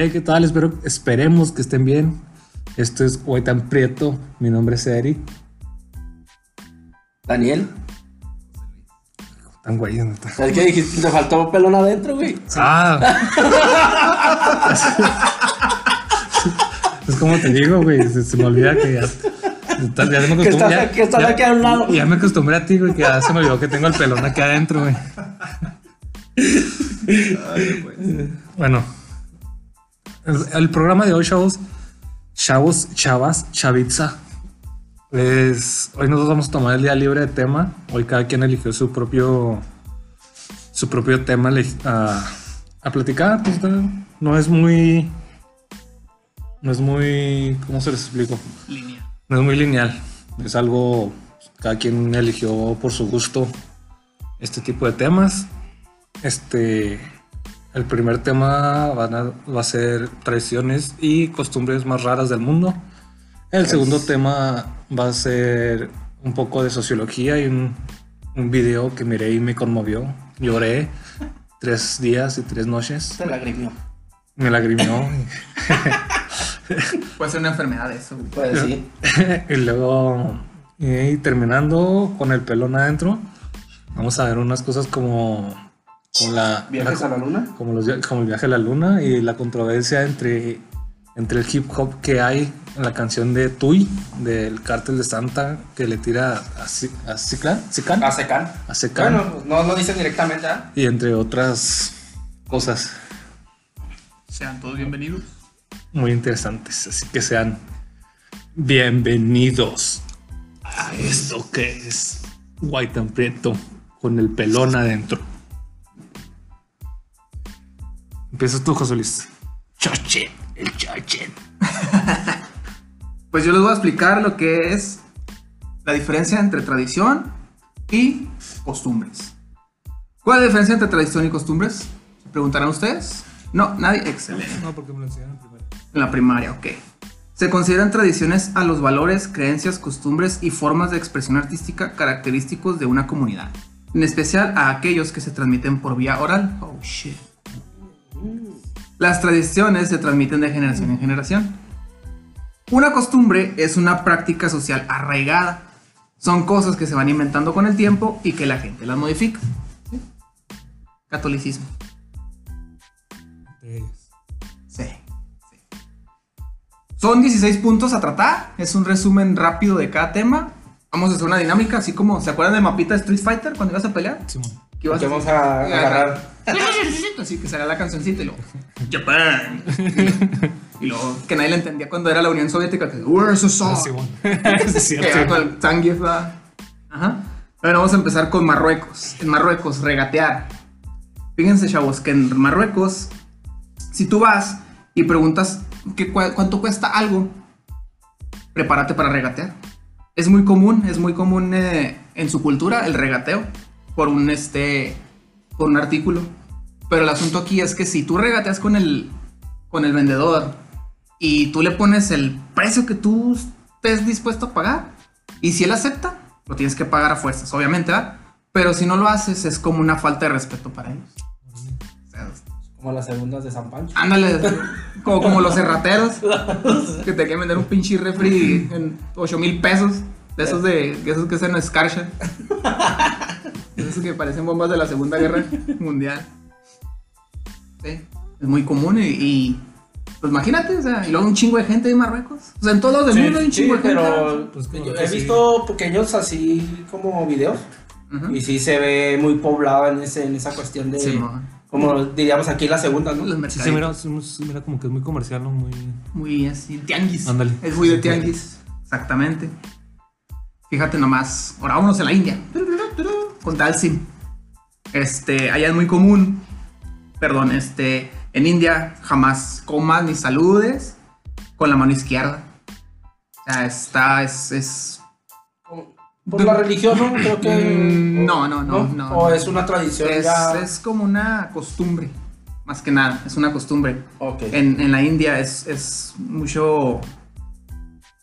Hey, ¿qué tal? Espero, esperemos que estén bien. Esto es Tan Prieto. Mi nombre es Eri. Daniel. Tan güey, ¿dónde está? Es que dijiste, te faltó pelón adentro, güey. Ah. es como te digo, güey. Se, se me olvida que ya. Ya me Que acostumbré, estás, ya- que estás ya- aquí a un lado. Ya me acostumbré a ti, güey, que ya se me olvidó que tengo el pelón aquí adentro, güey. Bueno, el, el programa de hoy, chavos, chavos, chavas, chavitza, es, hoy nosotros vamos a tomar el día libre de tema. Hoy cada quien eligió su propio, su propio tema a, a platicar. Pues, no- es muy, no es muy, ¿cómo se les explico? Línea. No es muy lineal. Es algo, cada quien eligió por su gusto este tipo de temas. Este, el primer tema van a- va a ser tradiciones y costumbres más raras del mundo. El segundo tema va a ser un poco de sociología y un, un video que miré y me conmovió. Lloré tres días y tres noches. Te lagrimió. Me lagrimió. Puede ser una enfermedad eso. Pues sí. y luego, y terminando con el pelón adentro, vamos a ver unas cosas como, como la, ¿Viajes la- a la luna? como, los, via- como el viaje a la luna y la controversia entre, entre el hip hop que hay en la canción de Tui, del cártel de Santa, que le tira a, a Sican, Sican, A secar. a Secan, Bueno, no lo dicen directamente, ¿ah? y entre otras cosas Sean todos bienvenidos. muy interesantes. Así que sean bienvenidos a esto que es White and Prieto con el pelón adentro. Empiezas tú, José Luis. Choche, el choche. Pues yo les voy a explicar lo que es la diferencia entre tradición y costumbres. ¿Cuál es la diferencia entre tradición y costumbres? ¿Se preguntarán ustedes? No, nadie. Excelente. No, porque me lo enseñaron primero. En la primaria, ok. Se consideran tradiciones a los valores, creencias, costumbres y formas de expresión artística característicos de una comunidad. En especial a aquellos que se transmiten por vía oral. Oh shit. Las tradiciones se transmiten de generación en generación. Una costumbre es una práctica social arraigada. Son cosas que se van inventando con el tiempo y que la gente las modifica. ¿Sí? Catolicismo. Sí, sí. Son 16 puntos a tratar. Es un resumen rápido de cada tema. Vamos a hacer una dinámica, así como, ¿se acuerdan del mapita de Street Fighter cuando ibas a pelear? Simón. Que vamos a agarrar. Así que salía la cancioncita y luego, Japan. Y luego, que nadie le entendía cuando era la Unión Soviética, que, Where's the song? Ah, Simón. Es Que era cierto. con el Zangief, ¿verdad? Ajá. Bueno, vamos a empezar con Marruecos. En Marruecos, regatear. Fíjense, chavos, que en Marruecos, si tú vas y preguntas que cuánto cuesta algo, prepárate para regatear. Es muy común, es muy común eh, en su cultura el regateo por un, este, por un artículo. Pero el asunto aquí es que si tú regateas con el, con el vendedor y tú le pones el precio que tú estés dispuesto a pagar, y si él acepta, lo tienes que pagar a fuerzas, obviamente, ¿verdad? Pero si no lo haces, es como una falta de respeto para ellos. O sea, Como las segundas de San Pancho. ándale, como, como los cerrateros que te quieren vender un pinche refri en 8 mil pesos. De esos de de esos que hacen escarcha. De esos que parecen bombas de la Segunda Guerra Mundial. Sí, es muy común y, y, pues imagínate, o sea, y luego un chingo de gente en Marruecos. O sea, en todos lados del mundo hay un Sí, chingo de gente. pero Pues como yo he sí. visto pequeños así como videos Ujú. y sí se ve muy poblado en, ese, en esa cuestión de, Sí, mo. como diríamos aquí la segunda, ¿no? Los Sí, sí, mercaditos. mira, sí, sí, mira como que es muy comercial, ¿no? Muy... Muy así, tianguis. Ándale. Es muy de tianguis. Exactamente. Fíjate nomás. Ahora vámonos a la India. Con Dalsim. Este, allá es muy común. Perdón, este. En India jamás comas ni saludes con la mano izquierda. O sea, está, es, es Por la religión, ¿no? Creo que. Mm, no, no, no, no, O es una tradición es, ya. es como una costumbre. Más que nada, es una costumbre. Ok. En, en la India es, es mucho.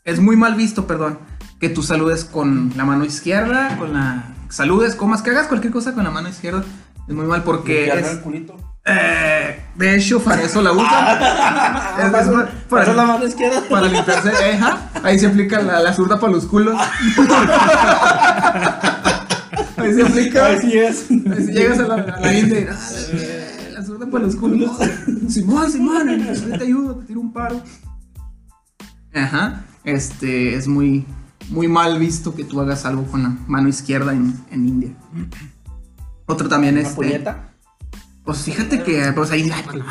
Es muy mal visto, perdón, que tú saludes con la mano izquierda, con la. Saludes, comas, que hagas cualquier cosa con la mano izquierda. Es muy mal porque es, el culito. eh, De hecho, para eso la usan. Ah, Es- es para- paso la mano izquierda. Para limpiarse, eh, ajá. Ahí se aplica la, la zurda para los culos. Ahí se aplica. Así es. Ahí si llegas a la, a la India y, ah, la zurda para los culos. Simón, Simón, te ayudo, te tiro un paro. Ajá. Este es muy, muy mal visto que tú hagas algo con la mano izquierda en, en India. Otro también ¿Una este. puñeta? Pues fíjate que pues ahí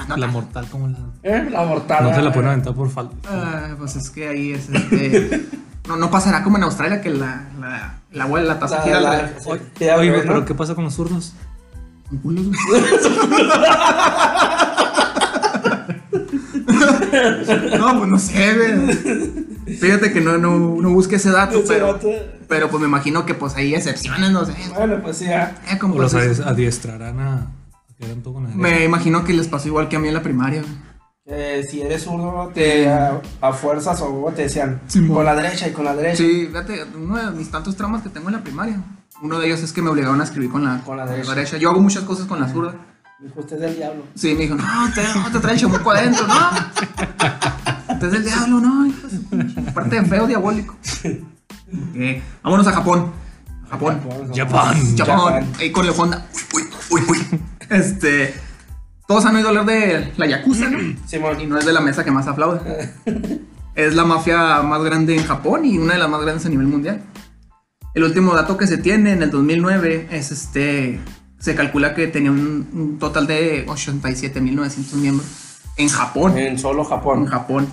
no, La mortal, como la. ¿Eh? La mortal. No te la pueden aventar por falta. Ah, pues es que ahí es este. No, no pasará como en Australia que la, la, agua de la taza La- gira la- la- Oye, oye, pero ¿qué pasa con los zurdos? con culos. No, pues no sé, güey. Fíjate que no, no, no busqué ese dato, Ese pero, pero pues me imagino que pues hay excepciones, no sé. Bueno, pues ya. Eh, como O los pues, adi- adiestrarán a. la derecha. me imagino que les pasó igual que a mí en la primaria. Eh, si eres zurdo, te, a, a fuerzas o te decían con la derecha y con la derecha. Sí, fíjate, uno de mis tantos traumas que tengo en la primaria. Uno de ellos es que me obligaron a escribir con la, Con la derecha. Yo hago muchas cosas con la zurda. Dijo, usted es del diablo. Sí, me dijo, no, te, no te trae el chamuco adentro, no. Usted es del diablo, no, hijo de feo, diabólico. Vámonos a Japón. Japón. Japón. Japón. Japón. Ahí con la Honda. Uy, uy, uy, uy. Este. Todos han oído hablar de la Yakuza, ¿no? Simón. Y no es de la mesa que más aplaude. Es la mafia más grande en Japón y una de las más grandes a nivel mundial. El último dato que se tiene en el 2009 es este. Se calcula que tenía un, un total de 87.900 miembros en Japón. En solo En Japón. Japón.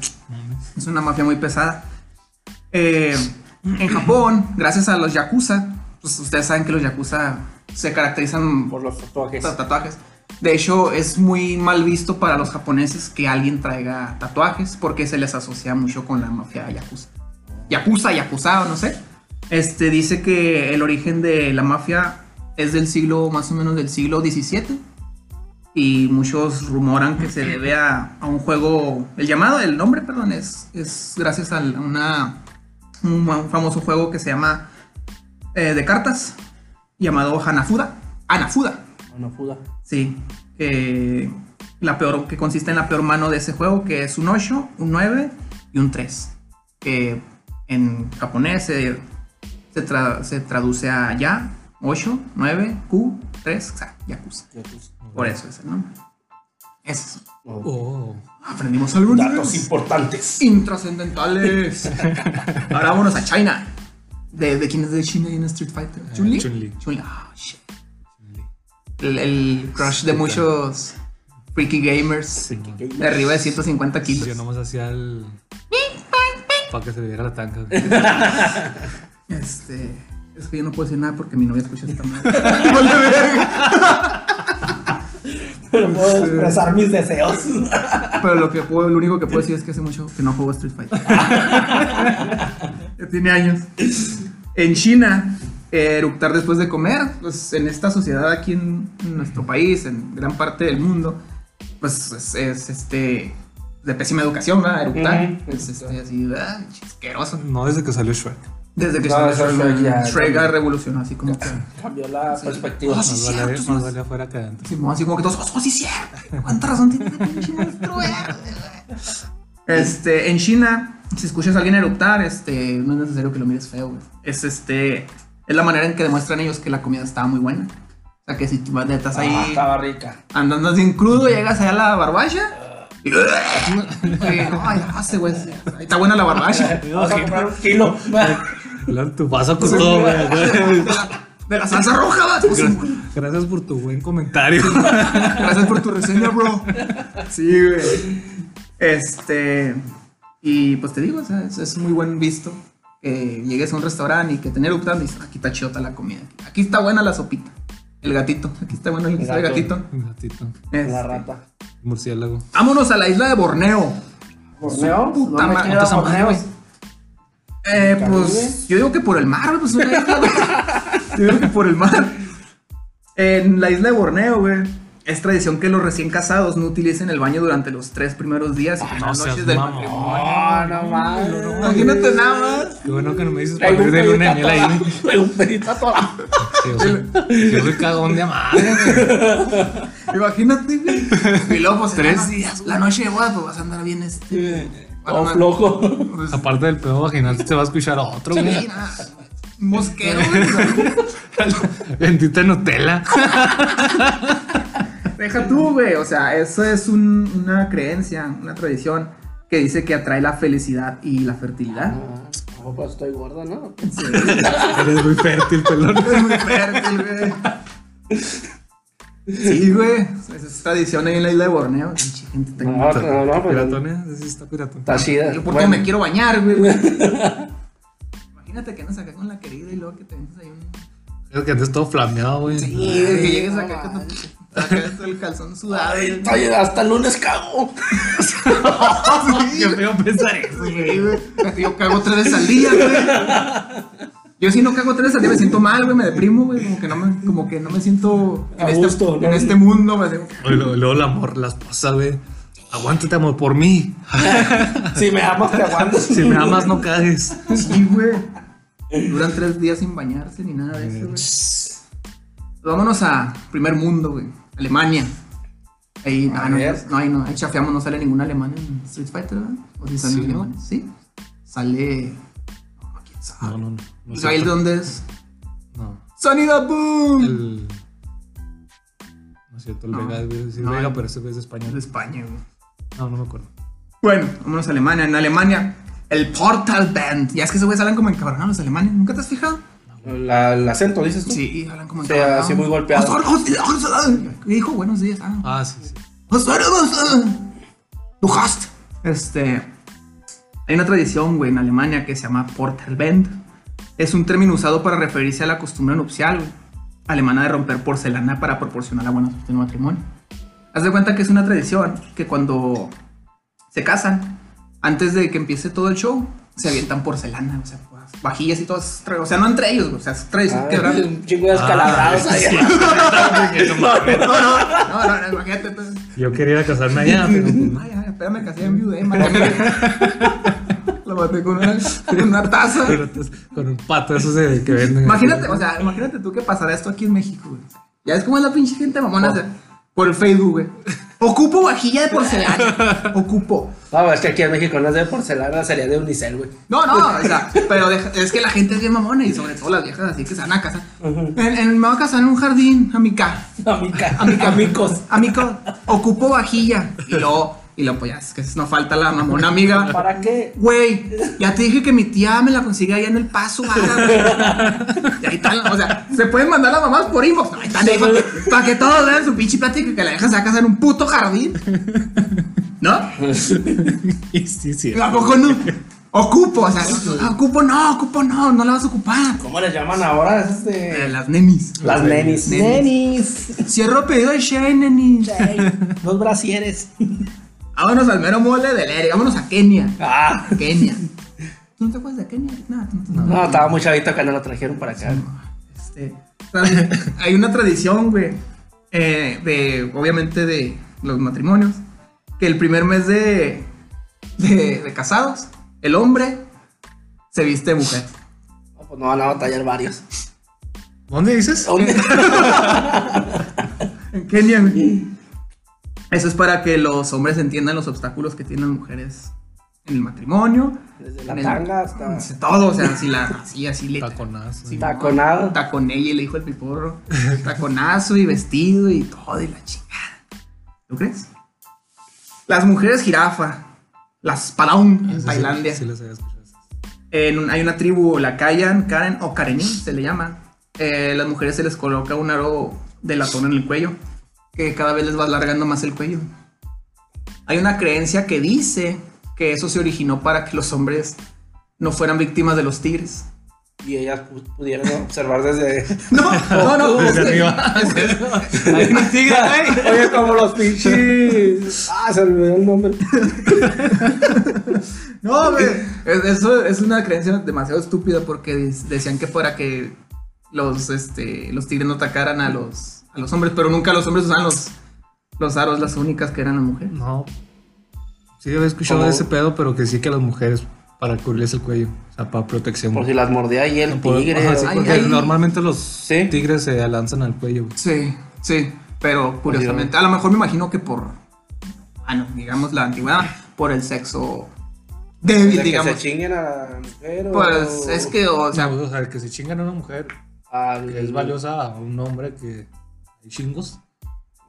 Es una mafia muy pesada. Eh, en Japón, gracias a los yakuza, pues ustedes saben que los yakuza se caracterizan Por los tatuajes. tatuajes. De hecho, es muy mal visto para los japoneses que alguien traiga tatuajes porque se les asocia mucho con la mafia yakuza. Yakuza, yakuza, no sé. Este dice que el origen de la mafia es del siglo, más o menos del siglo XVII. Y muchos rumoran que se debe a, a un juego. El llamado, el nombre, perdón, es, es gracias a una, un famoso juego que se llama eh, de cartas llamado Hanafuda. Hanafuda. Bueno, fuda. Sí, que la peor, que consiste en la peor mano de ese juego, que es un 8, un 9 y un 3. Que en japonés se, se, tra- se traduce a ya, 8, 9, Q, 3, o sea, Yakuza. Por eso es el nombre. Eso. es. Oh. Aprendimos algo Datos importantes. Intrascendentales. Ahora vámonos a China. ¿De, de quién es de China y en Street Fighter? Eh, ¿Chun-Li? Chun-Li. Chun-Li. Ah, shit. El, el crush de muchos freaky gamers. Sí. De arriba de 150 kilos. Yo nomás hacía el. Para que se viera la tanca. Este. Es que yo no puedo decir nada porque mi novia escucha esta madre. Pero puedo expresar mis deseos. Pero lo, que puedo, lo único que puedo decir es que hace mucho que no juego Street Fighter. ya tiene años. En China, eh, eructar después de comer, pues en esta sociedad aquí en, nuestro país, en gran parte del mundo, pues es, es, este de pésima educación, ¿verdad? Eructar. Ujú. Es este, así, ah, asqueroso. No desde que salió Shrek. Desde que No, se Shrek ya- Shrek ha revolucionado, así como que. Cambió la perspectiva. Ah, sí, Más cierto, vale, sí, más sí. vale afuera que adentro. Simón, así como que todos, oh, sí, cierto. ¿Cuánta razón tiene este güey? Este, en China, si escuchas a alguien eructar, este, no es necesario que lo mires feo, güey. Es este, es la manera en que demuestran ellos que la comida estaba muy buena. O sea, que si tú estás ahí Ah, estaba rica. andando así crudo, llegas allá a la barbacha. Y, y, ay, hace, güey. Está buena la barbacha. Vamos a comprar un kilo. Claro, Tu vaso con todo, güey. De la, de la salsa roja, va. Pues, Gracias por tu buen comentario. Gracias por tu reseña, bro. Sí, güey. Este. Y pues te digo, o sea, es, es muy buen visto que llegues a un restaurante y que tener eructando y dices, aquí está chota la comida. Aquí está buena la sopita. El gatito. Aquí está bueno el, El el gato. gatito. Gatito. Este, La rata. Murciélago. Vámonos a la isla de Borneo. ¿Borneo? Puta no me a Borneo. Eh, ¿Caribe? pues yo digo que por el mar, güey, pues una isla, güey. Yo digo que por el mar. En la isla de Borneo, güey, es tradición que los recién casados no utilicen el baño durante los tres primeros días y primeras no noches seas del matrimonio. Ah, no mames. Imagínate nada más. Qué bueno que no me dices para ir de luna de miel ahí. Traigo un pedito. Sí, yo soy- Yo soy cagón de madre. Imagínate, güey. Y luego, pues, Tres la no- días, La noche de boda, pues vas a andar bien este. Todo flojo. Pues, Aparte del pedo vaginal, se va a escuchar otro, sí, güey. mosquero, güey. Bendita Nutella. Deja tú, güey. O sea, eso es un- una creencia, una tradición que dice que atrae la felicidad y la fertilidad. Ah, no, pues estoy gordo, ¿no? Eres muy fértil, pelón. Es muy fértil, güey. Sí, güey. Esa es tradición ahí en la isla de Borneo. Gente No, no, no, pero Piratón, sí está piratón. está chida. Yo porque Bueno, me quiero bañar, güey. Imagínate que andas acá con la querida y luego que te metes ahí un. Es que andes todo flameado, güey. Sí, que llegues acá con tu- acá todo el calzón sudado. y- Oye, hasta el lunes cago. Qué feo pensar eso, güey. Yo cago tres veces al día, güey. Yo si no cago tres al día me siento mal, güey, me deprimo, güey. Como que no me, como que no me siento en, A este, gusto, ¿no? en este mundo, güey. Luego, luego la amor, la esposa, güey. Aguántate, amor, por mí. Si me amas, te aguantas. Si me amas, no cagues. Sí, güey. Duran tres días sin bañarse ni nada de eso, güey. Pues Vámonos a primer mundo, güey. Alemania. Ahí, ah, no, ver. no, ahí no, ahí chafeamos, no sale ningún alemán en Street Fighter, ¿verdad? ¿O si sale Sí, ¿no? Sí. Sale. No, quién sabe. No, no, no. No ¿Israel sé. dónde es? No. ¡Sonido Boom! El. No es cierto, el No. Vega, No, Vega, pero ese güey es de español. España, güey. No, no me acuerdo. Bueno, vámonos a Alemania. En Alemania, el Portal Band. Ya es que esos güeyes hablan como encabronados los alemanes. ¿Nunca te has fijado? La- el acento, dices tú. Sí, hablan como O sea, así muy golpeado. ¿Qué dijo? Buenos días. Ah, Ah, sí, sí. Du hast. Este. Hay una tradición, güey, en Alemania que se llama Portalbend. Es un término usado para referirse a la costumbre nupcial, güey, alemana de romper porcelana para proporcionar la buena suerte en un matrimonio. Haz de cuenta que es una tradición que cuando se casan, antes de que empiece todo el show, se avientan porcelana, o sea, pues, vajillas y tra- O sea, no entre ellos, o sea, es tradición Ah, quebrar. un chingo de escalabrados Ah, sí. No, no, no, no, imagínate. entonces, Yo quería casarme allá, pero pues no. Ay, ay, espérame, casé en viuda, eh, con una, con una taza. Con un pato esos de que venden. Imagínate, o sea, imagínate tú que pasará esto aquí en México, güey. Ya es como es la pinche gente mamona por el Facebook, güey. Ocupo vajilla de porcelana. Ocupo. No, es que aquí en México no es de porcelana, sería de unicel, güey. No, no, o sea, pero deja- es que la gente es bien mamona y sobre todo las viejas así que se van a. En, en- me voy a casar en un jardín, amica. Amica, Amica. amigos. Amico, ocupo vajilla. Y luego, y luego, pues ya, es que no falta la mamona amiga. ¿Para qué? Güey, ya te dije que mi tía me la consigue allá en el paso, vaga. Y ahí están, o sea, se pueden mandar las mamás por inbox. Ahí están, para que, pa' que todos vean su pinche plática que la dejas a casa en un puto jardín. ¿No? Y sí, sí. ¿A poco no? Ocupo, o sea, ocupo no, ocupo no, no la vas a ocupar. ¿Cómo les llaman ahora? Es Eh, este... las nenis. Las nenis. Nenis. Cierro pedido de Shane, nenis. Los brasieres. Vámonos al mero mole del aire, vámonos a Kenia. Ah. Kenia. ¿Tú no te acuerdas de Kenia? No, no. No, estaba muy chavito que no lo trajeron para acá. Este, hay una tradición, güey, eh, de, obviamente, de los matrimonios, que el primer mes de, de, de casados, el hombre se viste mujer. No, pues no van a batallar varios. ¿Dónde dices? En Kenia, güey. Eso es para que los hombres entiendan los obstáculos que tienen las mujeres en el matrimonio. Desde la tanga hasta Todo, o sea, así, la, así, así le... Taconazo. Sí, taconado. Taconella y le dijo el piporro. Taconazo y vestido y todo y la chingada. ¿Tú crees? Las mujeres jirafa. Las Palaun Ah, en sí, Tailandia. Sí, sí las había escuchado. En un- hay una tribu, la Kayan, Karen o Karenin se le llama. Eh, las mujeres se les coloca un aro de latón en el cuello. Que cada vez les va alargando más el cuello. Hay una creencia que dice que eso se originó para que los hombres no fueran víctimas de los tigres. Y ellas pu- pudieron observar desde. No, no, no. Desde arriba. Hay un tigre. Oye, como los pinches. Ah, se olvidó el nombre. No, güey. Es- Eso es una creencia demasiado estúpida porque decían que fuera que los, este, los tigres no atacaran a los, a los hombres, pero nunca los hombres usaban los, los aros las únicas que eran las mujeres. No. Sí, había escuchado ¿Cómo? de ese pedo, pero que sí que las mujeres para cubrirles el cuello, o sea, para protección. Por si las mordía ahí el No tigre. Ajá, sí, o- Ay, porque ay. normalmente los Sí. tigres se lanzan al cuello. güey. Sí, sí, pero curiosamente, a lo mejor me imagino que por, ah, no, digamos la antigüedad, por el sexo débil, de que digamos. se chinguen a la mujer. o- Pues es que, o sea, O sea, que se chingan a una mujer al- que es valiosa a un hombre que chingos.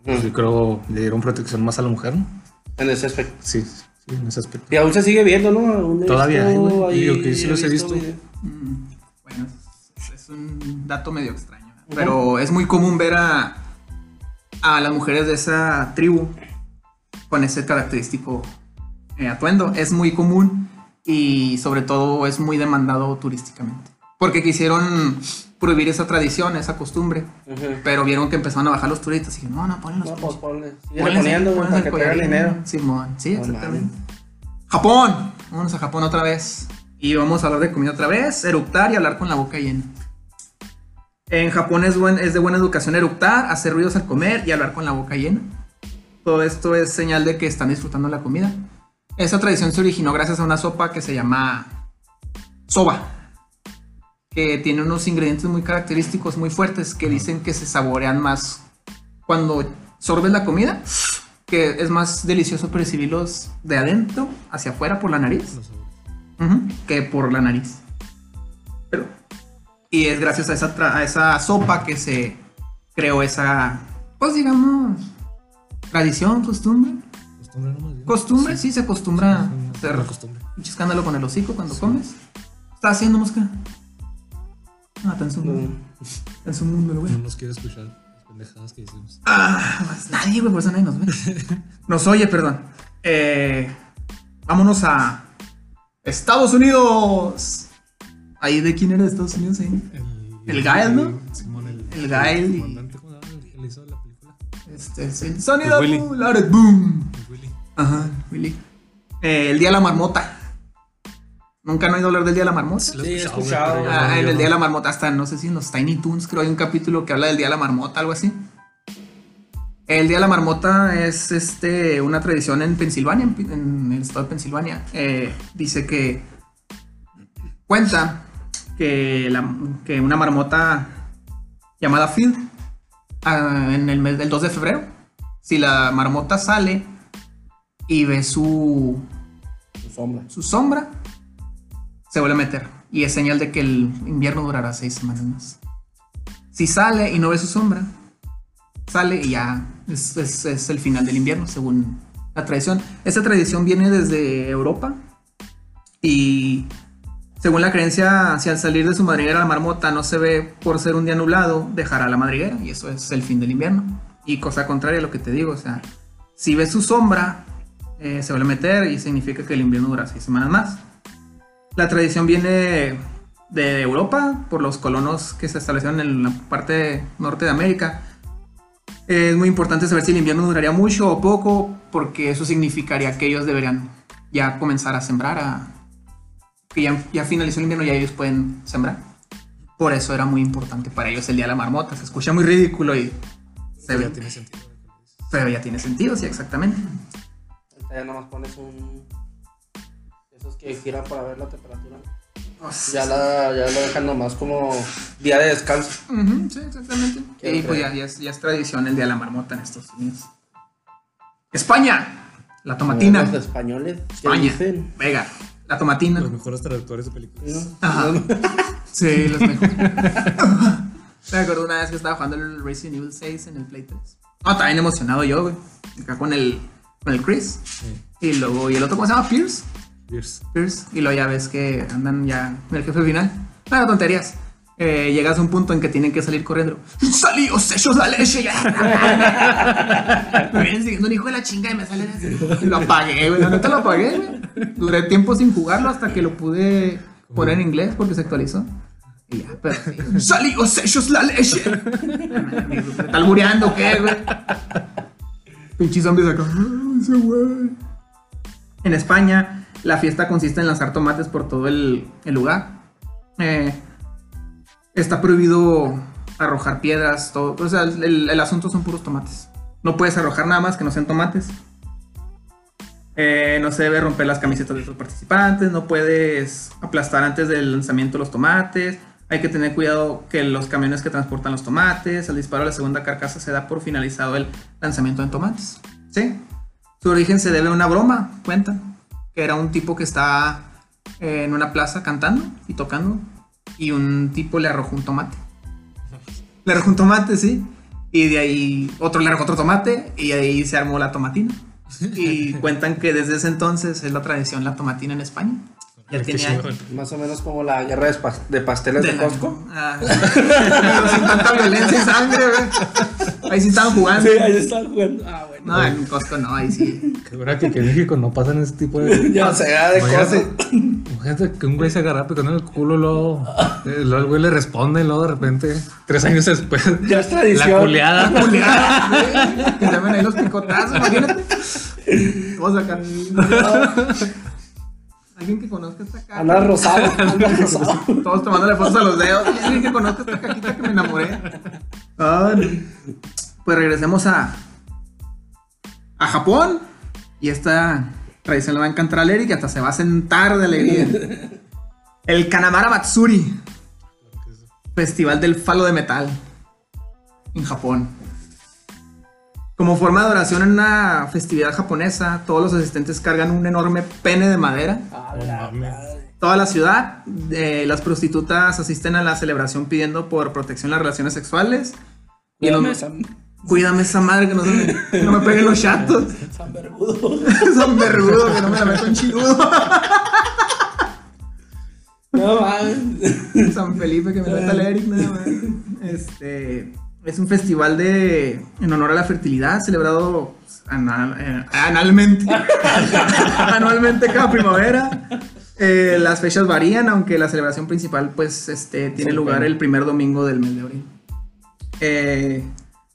Pues yo creo le dieron protección más a la mujer, ¿no? En ese aspecto. Sí, sí, en ese aspecto. Y aún se sigue viendo, ¿no? Todavía hay, güey. ahí- Yo que sí los he visto. mm, bueno, es, es un dato medio extraño, ¿no? pero es muy común ver a, a las mujeres de esa tribu con ese característico eh, atuendo. Es muy común y sobre todo es muy demandado turísticamente. Porque quisieron prohibir esa tradición, esa costumbre. Ujú. Pero vieron que empezaron a bajar los turistas y dijeron, no, no, ponen los No, pues ponle. Ponles- poniendo, güey, ponles para el que collarín". dinero. Simón, sí, No exactamente. Japón, vámonos a Japón otra vez. Y vamos a hablar de comida otra vez, eructar y hablar con la boca llena. En Japón es, buen- es de buena educación eructar, hacer ruidos al comer y hablar con la boca llena. Todo esto es señal de que están disfrutando la comida. Esa tradición se originó gracias a una sopa que se llama soba, que tiene unos ingredientes muy característicos, muy fuertes, que dicen que se saborean más cuando sorbes la comida, que es más delicioso percibirlos de adentro hacia afuera por la nariz que por la nariz. Pero, y es gracias a esa, a esa sopa que se creó esa, pues digamos, tradición, costumbre. Costumbre nomás. bien. Costumbre, sí, se acostumbra a Una- hacer costumbre. escándalo con el hocico cuando comes. ¿Está haciendo mosca? Ah, está en su mundo. En su mundo, el güey. No nos quiere escuchar las pendejadas que decimos. Ah, pues nadie, güey, por eso nadie nos ve. Nos oye, perdón. Eh, vámonos a Estados Unidos. Ahí de quién era de Estados Unidos ahí. El, El Gael, ¿no? Simón, el, El Gael y- comandante, ¿cómo se llama? El que le hizo la película. Este es el sonido El Willy. boom, boom. El Willy. Ajá, Willy. Eh, el día de la marmota. Nunca han oído hablar del día de la marmota. Sí, he escuchado. Ah, no- en yo el día de no- la marmota, hasta no sé si en los Tiny Toons creo hay un capítulo que habla del día de la marmota, algo así. El día de la marmota es este una tradición en Pensilvania, en, el estado de Pensilvania. Eh, dice que cuenta que, la- que una marmota llamada Phil ah, en el mes del 2 de febrero, si la marmota sale y ve su Su sombra. su sombra, se vuelve a meter. Y es señal de que el invierno durará seis semanas más. Si sale y no ve su sombra, sale y ya es, el final del invierno, según la tradición. Esta tradición viene desde Europa y según la creencia, si al salir de su madriguera la marmota no se ve por ser un día nublado, dejará la madriguera y eso es el fin del invierno. Y cosa contraria a lo que te digo, o sea, si ves su sombra, eh, se vuelve a meter y significa que el invierno dura seis semanas más. La tradición viene de Europa por los colonos que se establecieron en la parte norte de América. Es muy importante saber si el invierno duraría mucho o poco, porque eso significaría que ellos deberían ya comenzar a sembrar, a, que ya, ya finalizó el invierno y ya ellos pueden sembrar. Por eso era muy importante para ellos el día de la marmota. Se escucha muy ridículo y se Ya tiene sentido. pero ya tiene sentido, sí, exactamente. Ya nomás pones un. Esos que giran para ver la temperatura. Pues, Ya, la, ya lo dejan nomás como día de descanso. Sí, exactamente. Quiero Y pues ya, ya es, ya es tradición el día de la marmota en Estados Unidos. España, la tomatina. Los españoles. ¿qué España, dicen? Vega, la tomatina. Los mejores traductores de ¿Sí, películas. no? Ajá. Sí, los mejores. Me acuerdo una vez que estaba jugando el Resident Evil 6 en el Play 3. Ah, también emocionado yo, güey. Acá con el, con el Chris. Sí. Y luego, ¿y el otro cómo se llama? Pierce. Y luego ya ves que andan ya en el jefe final. Nada, tonterías. Eh, llegas a un punto en que tienen que salir corriendo. ¡Salíos hechos la leche! me vienen siguiendo un hijo de la chinga y me salen así. Lo apagué, güey. La neta lo apagué, güey. Duré tiempo sin jugarlo hasta que lo pude poner en inglés porque se actualizó. Y ya, pero sí. ¡Salíos hechos la leche! ¿Me está albureando qué, güey? Pinches zombies acá. "Ay, ese güey". En España, la fiesta consiste en lanzar tomates por todo el, lugar. Eh, está prohibido arrojar piedras, todo. O sea, el, el asunto son puros tomates. No puedes arrojar nada más que no sean tomates. Eh, no se debe romper las camisetas de los participantes, no puedes aplastar antes del lanzamiento los tomates, hay que tener cuidado que los camiones que transportan los tomates, al disparo de la segunda carcasa se da por finalizado el lanzamiento de tomates. ¿Sí? Su origen se debe a una broma, cuentan, que era un tipo que está eh, en una plaza cantando y tocando y un tipo le arrojó un tomate. Le arrojó un tomate, sí. Y de ahí otro le arrojó otro tomate y ahí se armó la tomatina. Y cuentan que desde ese entonces es la tradición la tomatina en España. Ya Qué tenía chingón. Más o menos como la guerra de, pas- de pasteles de, la- Costco. Ah, pero sin tanta violencia y sangre, güey. Ahí sí estaban jugando. ahí estaba jugando. Ah, bueno. No, en Costco no, ahí sí. Qué verdad que en México no pasan ese tipo de. Ya se da de Imagínate, cosas. imagínate que un güey se agarra picando en el culo, luego, eh, luego el güey le responde, y luego de repente, tres años después, Ya es tradición. la culeada. Culeada, güey. Que también ahí los picotazos, imagínate. Vamos acá. Alguien que conozca esta caca. Anda rosado. Todos tomándole fotos a los dedos. Alguien que conozca esta caquita que me enamoré. Ah, no. Pues regresemos a. a Japón. Y esta tradición le va a encantar a Eric y hasta se va a sentar de alegría. El Kanamara Matsuri. Festival del falo de metal. En Japón. Como forma de adoración en una festividad japonesa, todos los asistentes cargan un enorme pene de madera A la madre. toda la ciudad. eh, las prostitutas asisten a la celebración pidiendo por protección las relaciones sexuales. Y Cuídame, los- San, cuídame esa madre que no, se me, que no me peguen los chatos. San Vergudo. Son verrudos, que no me la meto en chiludo. No mames. San Felipe que me meta el Eric, más. Este es un festival de en honor a la fertilidad celebrado anal- eh, analmente. anualmente cada primavera. Eh, las fechas varían, aunque la celebración principal pues este tiene Sí, lugar el primer domingo del mes de abril. Eh,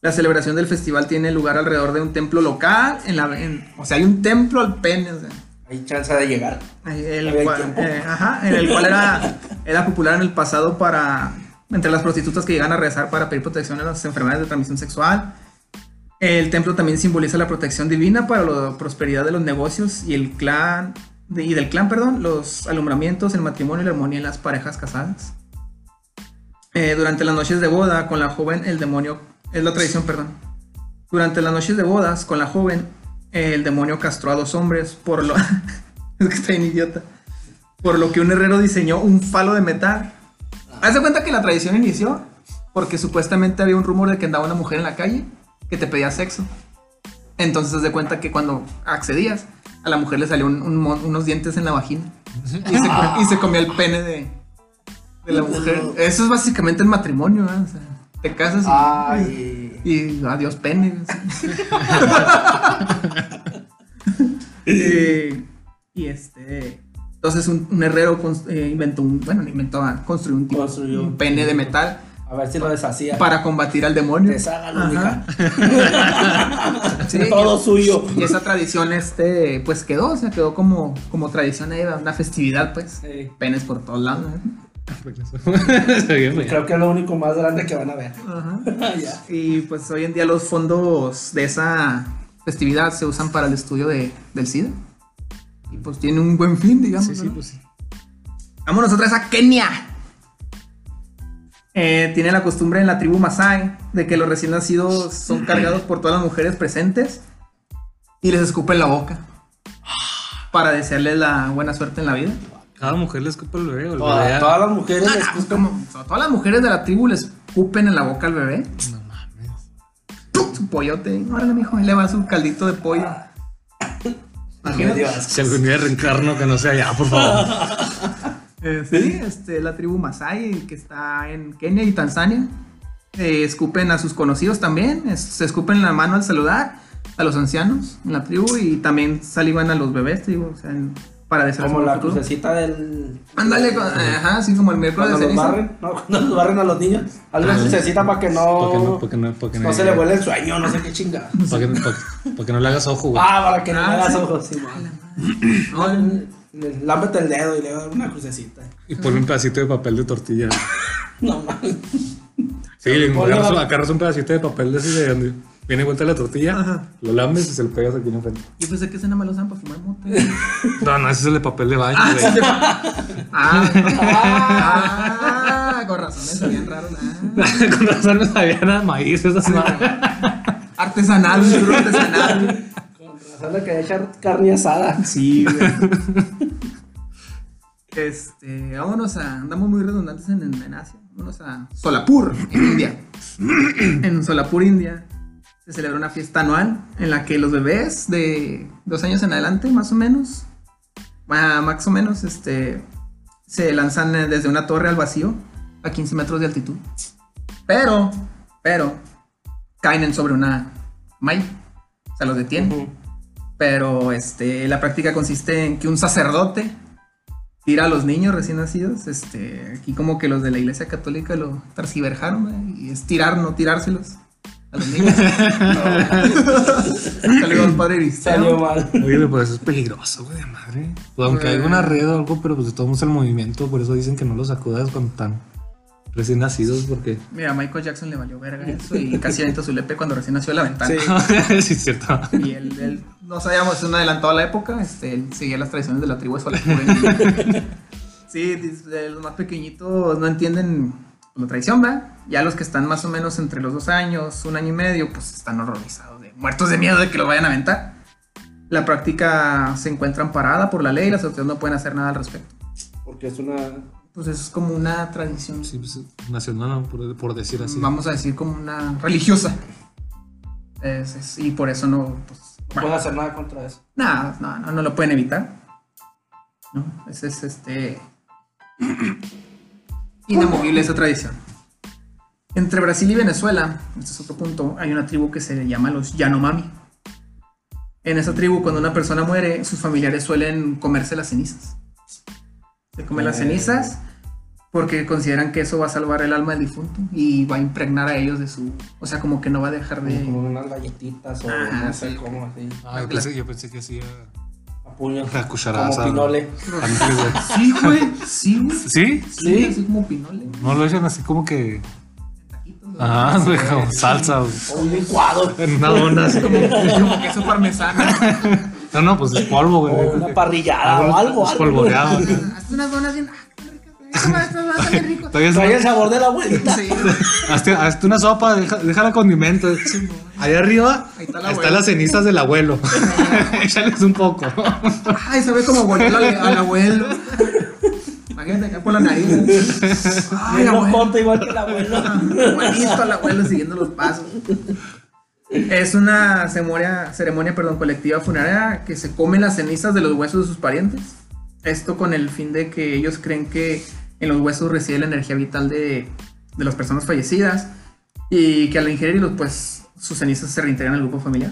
la celebración del festival tiene lugar alrededor de un templo local, en la, en- o sea, hay un templo al pene, o sea, Hay chance de llegar. El cual, eh, ajá, en el cual era, era popular en el pasado para entre las prostitutas que llegan a rezar para pedir protección a las enfermedades de transmisión sexual. El templo también simboliza la protección divina para la prosperidad de los negocios y el clan y del clan, perdón, los alumbramientos, el matrimonio y la armonía en las parejas casadas. Eh, durante las noches de boda con la joven, el demonio es la tradición, perdón. Durante las noches de bodas con la joven, el demonio castró a dos hombres por lo es que está bien idiota. Por lo que un herrero diseñó un falo de metal. Haz de cuenta que la tradición inició porque supuestamente había un rumor de que andaba una mujer en la calle que te pedía sexo. Entonces haz de cuenta que cuando accedías, a la mujer le salió un- un mon- unos dientes en la vagina. Y se, y se comía el pene de, de la mujer. Eso es básicamente el matrimonio, ¿verdad? O sea, te casas y, Ay. y adiós pene. y, y este. Entonces un, un herrero eh, inventó un. Bueno, no inventó, construyó un, tipo- Construyó. un pene de metal A ver si lo deshacía. para combatir al demonio. Deshágalo. Sí, Todo suyo. Y esa tradición, este, pues quedó, o sea, quedó como, como tradición ahí, una festividad, pues. Sí. Penes por todos lados. ¿eh? Creo que es lo único más grande que van a ver. Ajá. Y pues hoy en día los fondos de esa festividad se usan para el estudio de, del SIDA. Y pues tiene un buen fin, digamos. Sí, sí, ¿no? pues sí. Vámonos otra vez a Kenia. Eh, tiene la costumbre en la tribu Masai de que los recién nacidos son cargados por todas las mujeres presentes y les escupen la boca para desearles la buena suerte en la vida. Cada mujer le escupa el bebé o el Toda- bebé. todas las mujeres les gustan. como- o sea, todas las mujeres de la tribu les escupen en la boca al bebé. No mames. ¡Pum! Su pollote. Órale, mijo, ahí le va su caldito de pollo. Imagínate. Si algún día reencarno que no sea ya, por favor. Eh, sí, este, la tribu Masai que está en Kenia y Tanzania. Eh, escupen a sus conocidos también. es- se escupen la mano al saludar a los ancianos en la tribu y también salivan a los bebés, digo, o sea, en- para desear Como la futuro. crucecita del. Ándale, con- ajá, así como el miércoles Cuando de los ceniza. barren, ¿no? Cuando los barren a los niños. Una crucecita para que no. Para que no, para que no, para que no se le vuele el sueño, no sé qué chingada. Para que, para no le hagas ojo, güey. Ah, para que no Ah, le hagas sí. ojos, sí, le- Lámbete el dedo y le das una crucecita. Y ponle un pedacito de papel de tortilla. No mames. Sí, le agarras un pedacito de papel de ese de, Viene vuelta la tortilla, Ajá. lo lames y se lo pegas aquí en frente. Yo pensé que ese nada más lo usan para fumar mote. No, no, ese es el de papel de baño, güey. Ah, ah, con razón, es bien raro. ah. Con razón me sabían a maíz esas madres. Artesanal, un churro artesanal. Con razón le quería echar carne asada. Sí, güey. Este, vámonos a. Andamos muy redundantes en, en Asia. Vámonos a Solapur, en India. En Solapur, India, se celebra una fiesta anual en la que los bebés de dos años en adelante, más o menos, más o menos, este, se lanzan eh, desde una torre al vacío a 15 metros de altitud. Pero, pero, caen en sobre una malla. O sea, los detienen. Pero este, la práctica consiste en que un sacerdote tira a los niños recién nacidos. Este, aquí como que los de la iglesia católica lo tarciverjaron, güey, y es tirar, no tirárselos a los niños. Saludos, padre. Salió mal. Oye, pues eso es peligroso, güey, de madre. Pues aunque hay una red o algo, pero pues de todos el movimiento, por eso dicen que no los sacudas cuando están recién nacidos, porque. Mira, a Michael Jackson le valió verga eso y casi aventó su lepe cuando recién nació de la ventana. Sí. sí, es cierto. Y él, él, no sabíamos, es un adelantado a la época, este, él seguía las tradiciones de la tribu de sí, los más pequeñitos no entienden la tradición, ¿verdad? Ya los que están más o menos entre los dos años, un año y medio, pues están horrorizados, de, muertos de miedo de que lo vayan a aventar. La práctica se encuentra amparada por la ley y las autoridades no pueden hacer nada al respecto. Porque es una. Pues es como una tradición, Sí, pues nacional, por, por decir así. vamos a decir como una religiosa. Es- es- y por eso no, pues, No puedes hacer nada contra eso. Nada, no, no, no lo pueden evitar. ¿No? Ese es este. Inamovible esa tradición. Entre Brasil y Venezuela, este es otro punto, hay una tribu que se llama los Yanomami. En esa tribu, cuando una persona muere, sus familiares suelen comerse las cenizas. Se comen las Eh. cenizas porque consideran que eso va a salvar el alma del difunto y va a impregnar a ellos de su. O sea, como que no va a dejar de. Como unas galletitas o Ah, no sé sí. cómo así. Ah, yo pensé, yo pensé que hacía A puño. la cucharaza. Como pinole. Sí, güey. Sí, güey. ¿Sí? Sí, así como pinole. No lo echan así como que. Taquitos, güey. Ajá, güey, como salsa. O un licuado. En una dona así como. Como queso parmesano. No, no, pues es polvo, güey. O una parrillada o algo. algo. Espolvoreado. Hazte unas donas bien. Rico. Todavía Trae el sabor de la abuelita. Sí. hazte, hazte una sopa, deja, déjala condimento. Ahí arriba Ahí está están las cenizas del abuelo. Échales un poco. Ay, sabe como abuelo al, al abuelo. Imagínate acá por la nariz. Ay, Bien abuelo. corta igual que el abuelo. Igualito al abuelo siguiendo los pasos. Es una ceremonia, ceremonia perdón, colectiva funeraria que se come las cenizas de los huesos de sus parientes. Esto con el fin de que ellos creen que en los huesos reside la energía vital de, de las personas fallecidas y que al ingerirlos, pues sus cenizas se reintegran al grupo familiar.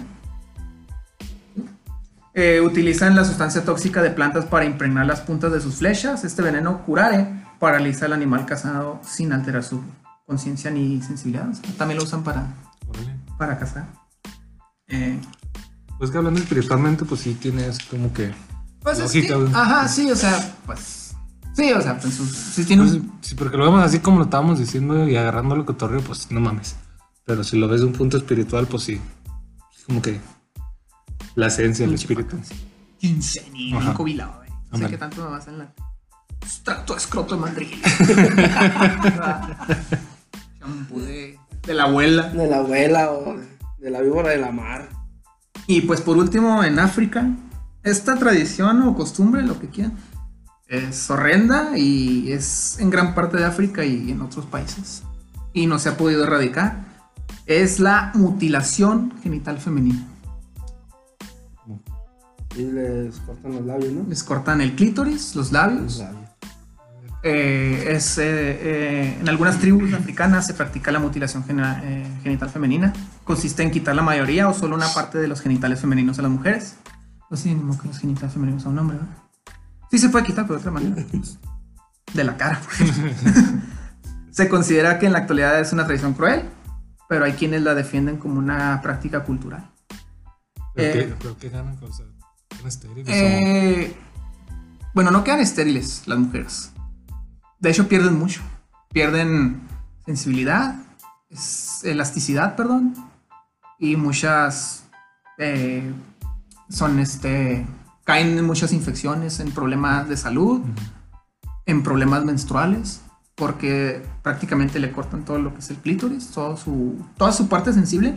Eh, utilizan la sustancia tóxica de plantas para impregnar las puntas de sus flechas. Este veneno curare paraliza al animal cazado sin alterar su conciencia ni sensibilidad. O sea, también lo usan para, para cazar. Eh, Pues que hablando espiritualmente, pues sí tienes como que. Pues es Lógica, que- güey. ajá, sí, o sea, pues. Sí, o sea, pues sí tiene Pues, un. sí, porque lo vemos así como lo estábamos diciendo y agarrando el cotorreo, pues no mames. Pero si lo ves de un punto espiritual, pues sí. Es como que la esencia, el espíritu. Cobilado, güey. No sé Ándale. qué tanto me vas en la. Extracto escroto de mandril. Shampoo de, de la abuela. De la abuela o de la víbora de la mar. Y pues por último, en África, esta tradición o costumbre, lo que quieran, es horrenda y es en gran parte de África y en otros países. Y no se ha podido erradicar. Es la mutilación genital femenina. Y les cortan los labios, ¿no? Les cortan el clítoris, los Los labios. labios. Eh, es, eh, eh, en algunas tribus africanas se practica la mutilación genital femenina. Consiste en quitar la mayoría o solo una parte de los genitales femeninos a las mujeres. Pues sí, ni que los genitales femeninos a un hombre, ¿verdad? Sí se puede quitar, pero de otra manera. De la cara, por ejemplo. se considera que en la actualidad es una tradición cruel, pero hay quienes la defienden como una práctica cultural. Pero, Eh, qué, pero qué ganan estériles Eh, bueno, no quedan estériles las mujeres. De hecho, pierden mucho. Pierden sensibilidad, elasticidad, perdón. y muchas eh, son este caen en muchas infecciones, en problemas de salud, en problemas menstruales, porque prácticamente le cortan todo lo que es el clítoris, todo su, toda su parte sensible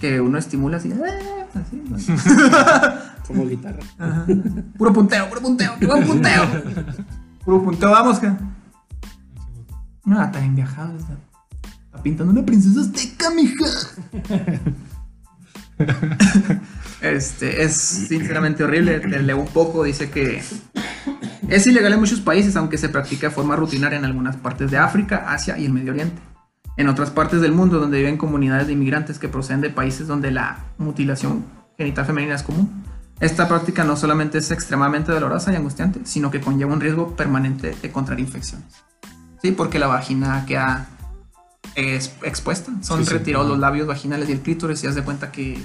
que uno estimula así. "Ah", así, ¿no? Como guitarra. Ajá. Puro punteo, puro punteo, buen punteo. Puro punteo, vamos, que. No, está bien viajado. Está, está pintando una princesa azteca, mija. Este, es sinceramente horrible. Te leo un poco. Dice que es ilegal en muchos países, aunque se practica de forma rutinaria en algunas partes de África, Asia y el Medio Oriente. En otras partes del mundo, donde viven comunidades de inmigrantes que proceden de países donde la mutilación genital femenina es común, esta práctica no solamente es extremadamente dolorosa y angustiante, sino que conlleva un riesgo permanente de contraer infecciones. Sí, porque la vagina queda es- expuesta. Son Sí, sí. retirados los labios vaginales y el clítoris y haz de cuenta que,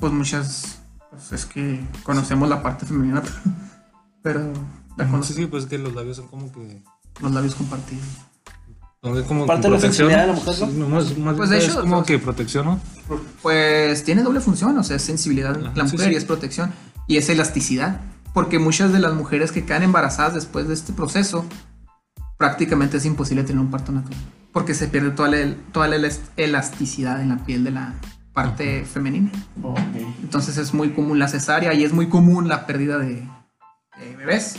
pues muchas, pues es que conocemos la parte femenina, pero la Sí, conocemos sí, pues es que los labios son como que. los labios compartidos. Como Parte de la protección. sensibilidad de la mujer, ¿no? Sí, más- más Pues, de hecho, es como pues- que protección, ¿no? Pues tiene doble función, o sea, es sensibilidad en Ajá, la sí, mujer sí. y es protección y es elasticidad, porque muchas de las mujeres que quedan embarazadas después de este proceso prácticamente es imposible tener un parto natural, porque se pierde toda la, toda la elas- elasticidad en la piel de la parte femenina. Entonces es muy común la cesárea y es muy común la pérdida de, de bebés,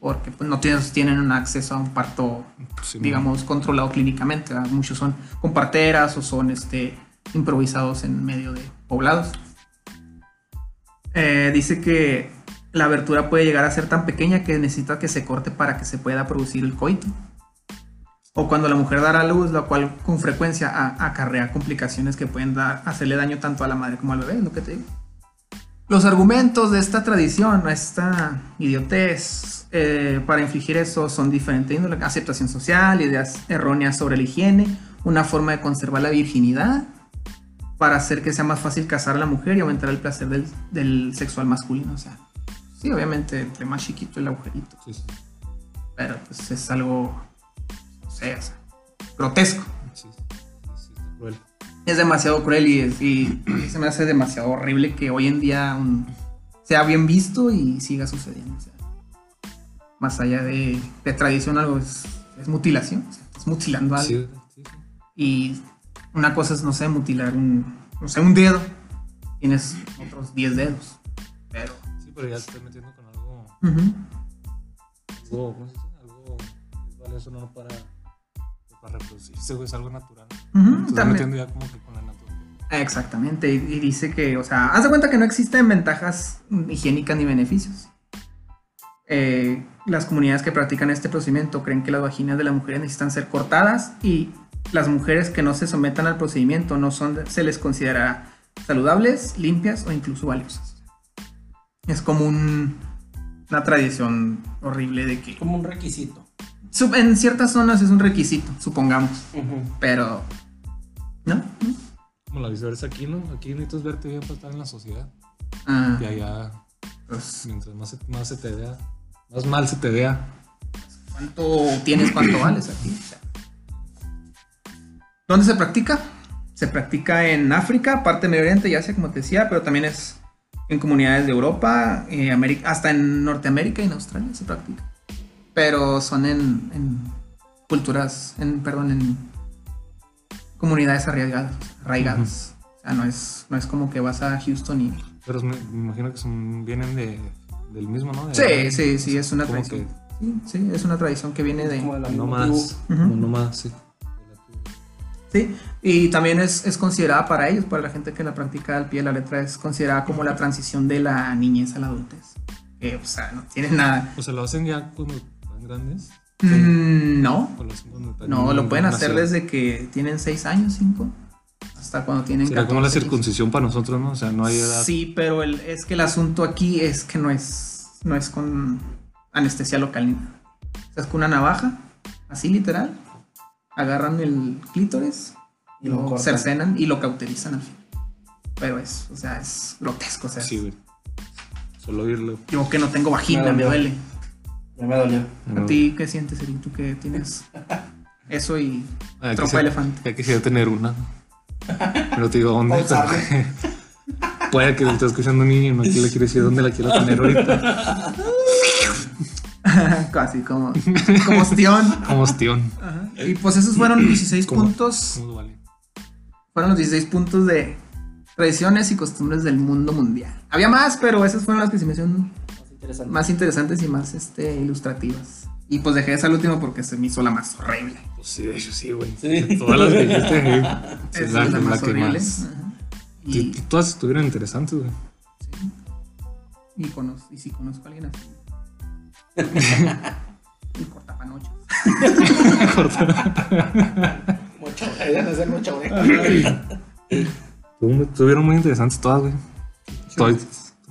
porque pues, no tienen, tienen un acceso a un parto Sí, digamos, controlado clínicamente. ¿verdad? Muchos son con parteras o son este, improvisados en medio de poblados. Eh, dice que la abertura puede llegar a ser tan pequeña que necesita que se corte para que se pueda producir el coito. O cuando la mujer dará luz, la cual con frecuencia acarrea complicaciones que pueden dar, hacerle daño tanto a la madre como al bebé, es lo que te digo. Los argumentos de esta tradición, esta idiotez, eh, para infligir eso son diferentes aceptación social, ideas erróneas sobre la higiene, una forma de conservar la virginidad, para hacer que sea más fácil casar a la mujer y aumentar el placer del, del sexual masculino. O sea, sí, obviamente, entre más chiquito el agujerito, Sí, sí, pero pues es algo, sé, o sea, grotesco. sí, sí, está cruel. Es demasiado cruel y, y- y se me hace demasiado horrible que hoy en día un- sea bien visto y siga sucediendo. o sea, más allá de, de tradición, algo es, es mutilación. o sea, estás mutilando algo. Sí. Y una cosa es, no sé, mutilar un, no sé, un dedo. Tienes otros 10 dedos. Pero. Sí, pero ya te estás metiendo con algo, ujú, algo, ¿cómo se dice? Algo que es valioso no para, para reproducirse, güey, es algo natural. también. metiendo ya como que con la naturaleza. Exactamente, y, y dice que, o sea, haz de cuenta que no existen ventajas higiénicas ni beneficios. Eh, las comunidades que practican este procedimiento creen que las vaginas de las mujeres necesitan ser cortadas y las mujeres que no se sometan al procedimiento no son, se les considera saludables, limpias o incluso valiosas. Es como un- una tradición horrible de que Como un requisito. En ciertas zonas es un requisito, supongamos, pero no. Como la viceversa aquí, ¿no? Aquí necesitas verte bien para estar en la sociedad. Ah, Y allá, pues, mientras más se, más se te vea, más mal se te vea. ¿Cuánto tienes, cuánto vales aquí? ¿Dónde se practica? Se practica en África, parte de Medio Oriente y Asia, como te decía, pero también es en comunidades de Europa, eh, América, hasta en Norteamérica y en Australia se practica. Pero son en, en culturas, en, perdón, en comunidades arraigadas. arraigadas. O sea, no es, no es como que vas a Houston y... Pero me, imagino que son, vienen de, del mismo, ¿no? De- Sí, sí, sí, es una como tradición. Sí, sí, es una tradición que viene de... Como de la que no más, no más, sí. De la tribu. Sí, y también es, es considerada para ellos, para la gente que la practica al pie de la letra, es considerada como la transición de la niñez a la adultez. Que, o sea, no tiene nada. O sea, lo hacen ya cuando grandes. Mm, no, O lo hacen cuando están no, lo pueden hacer desde que tienen 6 años, 5, hasta cuando tienen Será como la 14, circuncisión para nosotros, ¿no? O sea, no hay edad. Sí, pero el- es que el asunto aquí es que no es, no es con anestesia local. O sea, es con una navaja, así literal. Agarran el clítoris y Y lo cercenan y lo cauterizan al fin. Pero es, o sea, es grotesco. O sea, Sí, güey. Solo oírlo. yo que no tengo vagina, Me duele. Ya me dolió. ¿A ti qué sientes, Eri? ¿Tú que tienes eso y Ah, trompa quisiera- de elefante? Ya quisiera tener una. Pero te digo, ¿dónde? Puede que lo esté escuchando un niño y no le quiere decir dónde la quiero tener ahorita. Casi como, como ostión. Como ostión. Ajá. Y pues esos fueron 16 ¿Cómo? puntos. ¿Cómo vale? Fueron los 16 puntos de tradiciones y costumbres del mundo mundial. Había más, pero esas fueron las que se me hicieron interesante. más interesantes y más este, ilustrativas. Y pues dejé esa al último porque se me hizo la más horrible. Pues sí, de hecho sí, güey. Sí. De Todas las que dijiste, güey, Esa es la, es la la más que horrible. más. Y Y, todas estuvieron interesantes, güey. y, conoz- y si conozco a alguien así. y cortapanochos. Mucha oreja, hacer mucha oreja. Estuvieron muy interesantes todas, güey. Estoy,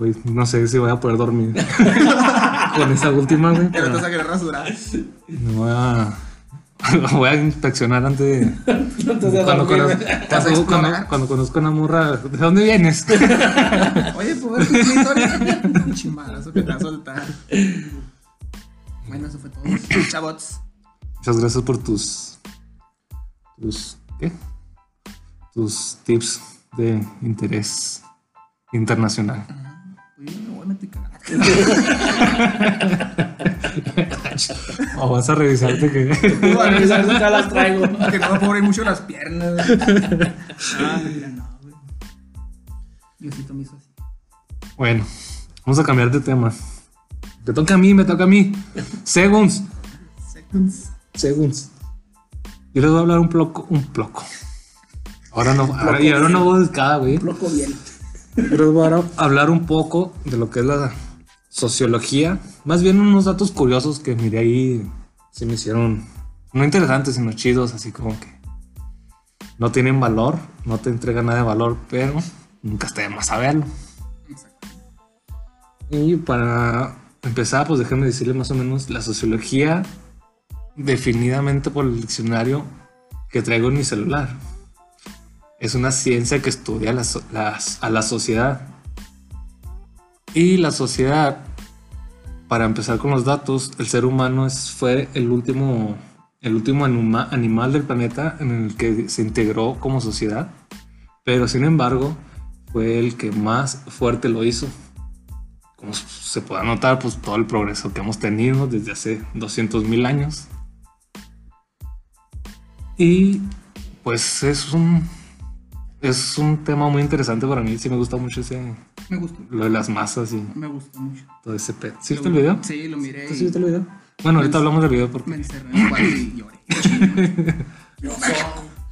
estoy- no sé si voy a poder dormir con esa última, güey. Pero pero te vas a querer rasurar. Me voy a, voy a inspeccionar antes de. Cuando, conozco, güey. Cuando, cuando- cuando conozco a una morra, ¿de dónde vienes? Oye, pues tu clítoris. Chimbalazo que te va a soltar. Bueno, eso fue todo. Chavots. Muchas gracias por tus. tus ¿Qué? Tus tips de interés internacional. A meter cagada. O vas a revisarte que. Voy a revisar si ya las traigo. Que no abrir mucho las piernas. Ah, mira, no, güey. Diosito me hizo así. Bueno, vamos a cambiar de tema. Te toca a mí, me toca a mí. Segunds. Seconds. Segunds. Yo les voy a hablar un poco. Un poco. Ahora no. Ahora, y ahora no voy cada, güey. Loco bien. Voy a hablar un poco de lo que es la sociología. Más bien unos datos curiosos que miré ahí. Se me hicieron. No interesantes, sino chidos, así como que. No tienen valor, no te entregan nada de valor, pero nunca está de más saberlo. Y para empezar, pues déjenme decirles más o menos la sociología definidamente por el diccionario que traigo en mi celular. Es una ciencia que estudia la so- las- a la sociedad. Y la sociedad, para empezar con los datos, el ser humano es, fue el último, el último anima- animal del planeta en el que se integró como sociedad. Pero sin embargo, fue el que más fuerte lo hizo como se puede notar, pues todo el progreso que hemos tenido desde hace 200 mil años. Y pues es un, es un tema muy interesante para mí. Sí me gusta mucho ese, Me gustó. lo de las masas y Me gustó mucho. todo ese pedo. ¿Sí viste el video? Sí, lo miré. ¿Sí y viste el video? Bueno, ahorita hablamos del video Me porque encerré en el cuarto y lloré.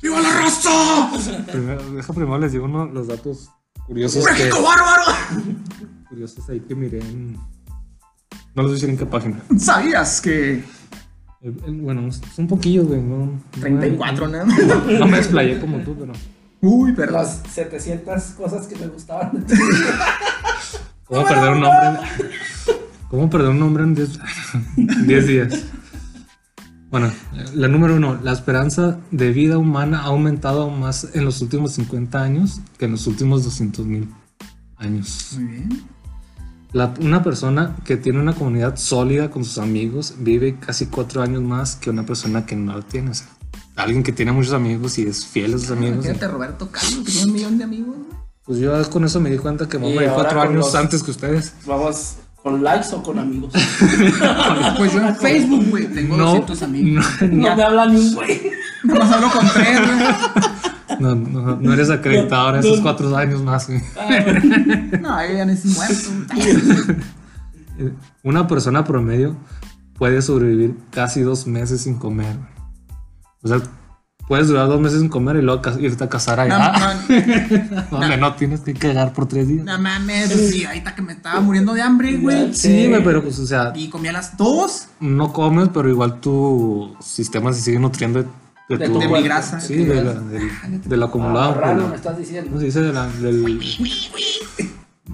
¡Viva la raza! primero, deja primero les digo uno, los datos curiosos que, ¡México bárbaro! curiosos ahí que miré en... No les voy a decir en qué página. ¿Sabías que Eh, eh, Bueno, son poquillos, güey. No, 34, no, ¿no? no me desplayé como tú, pero... Uy, perdón. Las 700 cosas que me gustaban. ¿Cómo perder un hombre? en- ¿Cómo perder un hombre en 10 10 días? Bueno, la número uno, la esperanza de vida humana ha aumentado más en los últimos 50 años que en los últimos 200 mil años. Muy bien. La- una persona que tiene una comunidad sólida con sus amigos vive casi cuatro años más que una persona que no la tiene. O sea, alguien que tiene muchos amigos y es fiel a sus amigos. Imagínate a Roberto Carlos, que tiene un millón de amigos, güey. Pues yo con eso me di cuenta que Y morí ahora cuatro años los- antes que ustedes. Vamos, ¿con likes o con amigos? Pues yo en Facebook, güey, tengo No, 200 amigos. No me habla ni un güey. Nada más hablo con tres, güey. No, no, no eres acreditador No, esos no. cuatro años más. güey. No, ella ya no es muerto. Una persona promedio puede sobrevivir casi dos meses sin comer. güey. O sea, puedes durar dos meses sin comer y luego irte a casar No, allá. no, donde no tienes que quedar por tres días. no mames, pues sí, ahorita que me estaba muriendo de hambre, güey. Sí, güey, pero pues, o sea, Y comía a las dos. no comes, pero igual tu sistema se sigue nutriendo de, de De tu- De mi grasa. Sí, de la, del, del acumulado. por Raro, me estás diciendo. ¿Cómo se dice? De la, del-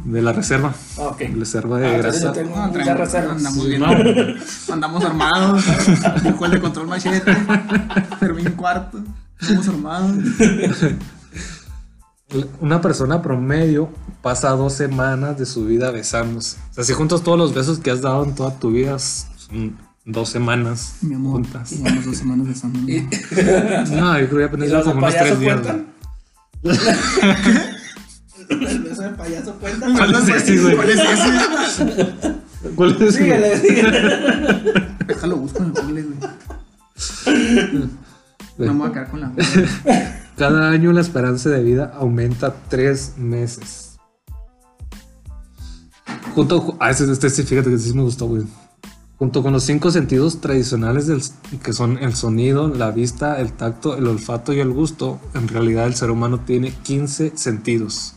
de la reserva. Ah, ok. De la reserva de Ah, grasa. tengo No, muchas tranquilo, reservas. andamos bien. No. Andamos armados. El de control machete. Fermín cuarto. Andamos armados. Una persona promedio pasa dos semanas de su vida besándose. O sea, si juntas todos los besos que has dado en toda tu vida, son dos semanas Mi amor. juntas. Llevamos dos semanas besando. No, yo creo que ¿Y apenas como de unos tres días. El payaso cuenta. ¿Cuál es ese, güey? ¿Cuál es ese? ¿Cuál es ese? Síguele, síguele. Déjalo, busco en el Google, güey. No me voy a quedar con la duda. Cada año la esperanza de vida aumenta tres meses. Junto, ah, este, este sí, fíjate que sí me gustó, güey. Junto con los cinco sentidos tradicionales del, que son el sonido, la vista, el tacto, el olfato y el gusto, en realidad el ser humano tiene 15 sentidos.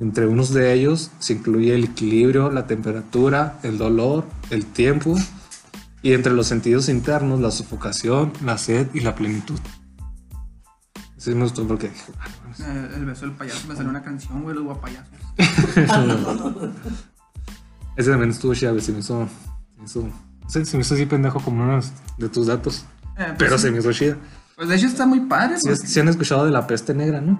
Entre unos de ellos se incluye el equilibrio, la temperatura, el dolor, el tiempo y entre los sentidos internos la sofocación, la sed y la plenitud. Sí me gustó porque dije. Eh, El beso del payaso me salió una canción, güey, los guapayazos. Ese también estuvo chido, se me hizo, se me hizo, se me hizo así pendejo como uno de tus datos, Eh, pues, pero sí. se me hizo chida. Pues de hecho está muy padre, Si porque han escuchado de la peste negra, ¿no?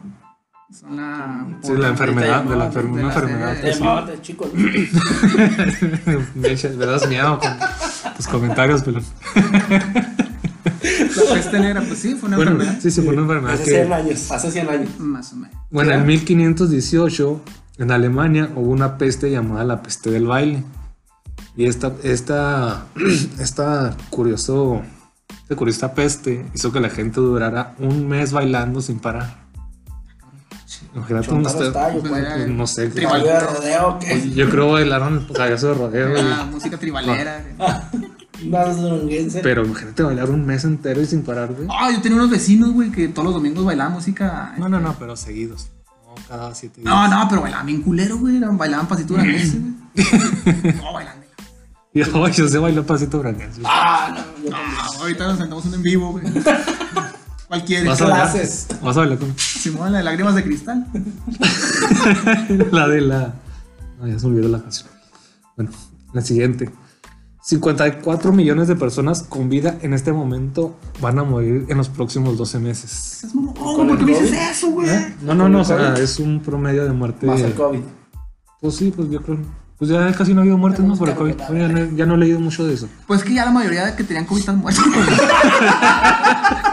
Son la... Sí, la enfermedad, de la de enfer- una enfermedad. serie Te llamaba chico. Me das miedo con tus comentarios, pero La peste negra, pues sí, fue una bueno, enfermedad. sí, sí, fue una enfermedad Hace 100 que, años. Hace 100 años. Más o menos. bueno, en 1518 en Alemania hubo una peste llamada la peste del baile. Y esta, esta, esta curioso, esta curiosa peste hizo que la gente durara un mes bailando sin parar. Yo, Pues era- no sé. Tribal. Caballo de rodeo, ¿qué? Yo creo bailaron el de rodeo. y- La música tribalera. Durunguense. Pero imagínate bailar un mes entero y sin parar, güey. Ah, yo tenía unos vecinos, güey, que todos los domingos bailaban música. No, no, no, pero seguidos. No, cada siete días. No, no, pero bailaban bien culero, güey. Bailaban pasito güey. No, yo, yo sé bailar pasito brandense. Ah, no. Ah, ahorita nos sentamos en vivo, güey. Cualquiera. Vas a. Vas a bailar con Simón, la de lágrimas de cristal. la de la. No, ya se me olvidó la canción. Bueno, la siguiente. 54 millones de personas con vida en este momento van a morir en los próximos 12 meses. Es mamón, ¿Con ¿por qué el me dices eso, güey? ¿Eh? No, no, no, o sea, es un promedio de muerte. Más el COVID. Pues sí, pues yo creo. Pues ya casi no ha habido muertes, ¿no? Por el COVID. Ya no, ya no he leído mucho de eso. Pues que ya la mayoría de que tenían COVID están muertos.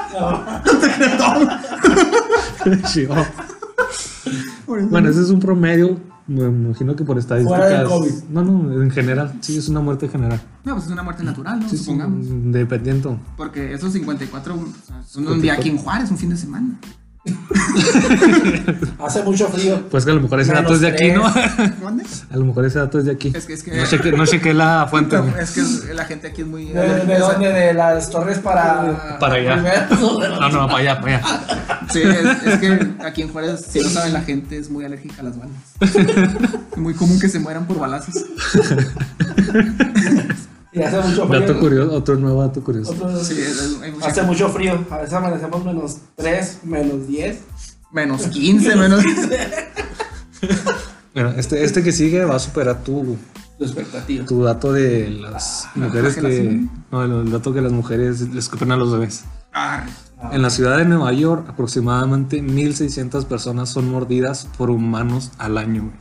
Sí, oh. Por eso- Bueno, ese es un promedio. Me imagino que por estadísticas. Fuera del COVID. No, no, en general. Sí, es una muerte general. No, pues es una muerte natural, ¿no? Sí, sí, Supongamos. dependiendo. Porque esos 54 o sea, son un día aquí en Juárez, un fin de semana. Hace mucho frío. Pues que a lo mejor ese dato es de aquí, ¿no? ¿Dónde? A lo mejor ese dato es de aquí. Es que- es que- No chequé, no chequé la fuente. Es que es- la gente aquí es muy. ¿De, de dónde? De las torres para. Para allá. No, no, para allá, para allá. Sí, es, es que aquí en Juárez, si no saben, la gente es muy alérgica a las balas. Es muy común que se mueran por balazos. Y hace mucho frío. Dato curioso, otro nuevo dato curioso. Otro- Sí, es- es- hay mucha- Hace mucho frío. A veces amanecemos menos 3, menos 10. menos 15, menos. Bueno, este, este que sigue va a superar tu, Tu expectativa. tu dato de las mujeres que. No, el, dato que las mujeres les escupen a los bebés. Arre. En la ciudad de Nueva York, aproximadamente 1.600 personas son mordidas por humanos al año. güey.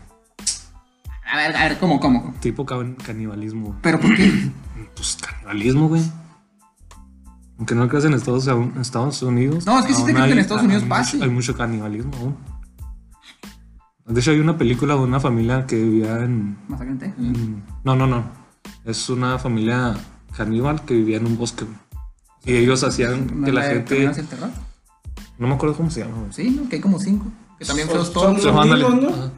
A ver, a ver, ¿cómo, cómo? Tipo can- canibalismo. ¿Pero por qué? Pues canibalismo, güey. Aunque no creas en Estados, Estados Unidos. No, es que sí te creo que en Estados Unidos hay pase. mucho- Hay mucho canibalismo aún. De hecho, hay una película de una familia que vivía en. En- no, no, no. Es una familia caníbal que vivía en un bosque. güey. Y ellos hacían ¿No que la de gente. Del terror? No me acuerdo cómo se llama. güey. Sí, ¿no? Que hay como cinco. Que también Son- son todos. Ándale. mismos, ¿no?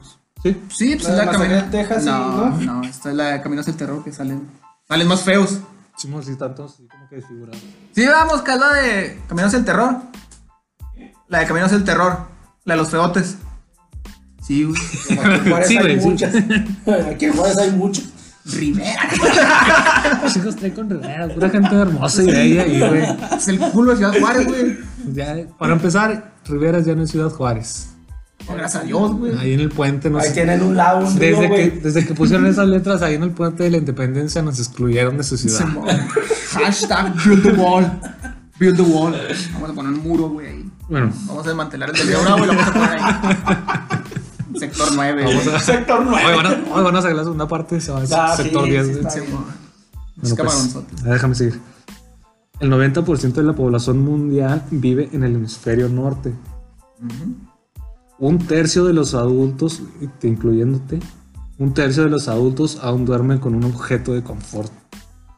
Sí. Sí, pues La es de la Texas, no, ¿no? no, esta es la de Caminos del Terror que salen. Salen más feos. Sí, sí, tantos, así como que desfigurados. Sí, vamos, que es la de Caminos del Terror. La de Caminos del Terror. La de los feotes. Sí, güey. Como Aquí en Juárez Sí, hay güey, sí. muchas. Aquí en Juárez hay muchas. Rivera. Los hijos traen con Rivera, pura gente hermosa y bella y, güey. Es el culo de Ciudad Juárez, güey. Ya, para empezar, Rivera ya no es Ciudad Juárez. Oh, Gracias a Dios, güey. Ahí en el puente nos... Ahí tienen un lado, un río, Desde que, güey. desde que pusieron esas letras ahí en el puente de la independencia nos excluyeron de su ciudad. Hashtag build the wall. Build the wall. Vamos a poner un muro, güey, ahí. Bueno, Vamos a desmantelar el del Río Bravo y lo vamos a poner ahí. Sector 9, vamos güey. a... Sector Hoy 9. van a, hoy van a hacer la segunda parte, se va a Ah, sector sí, 10. sí, güey. está bien. Simón. Bueno, pues, ah, déjame seguir. El 90% de la población mundial vive en el hemisferio norte. Un tercio de los adultos, te- incluyéndote, un tercio de los adultos aún duermen con un objeto de confort,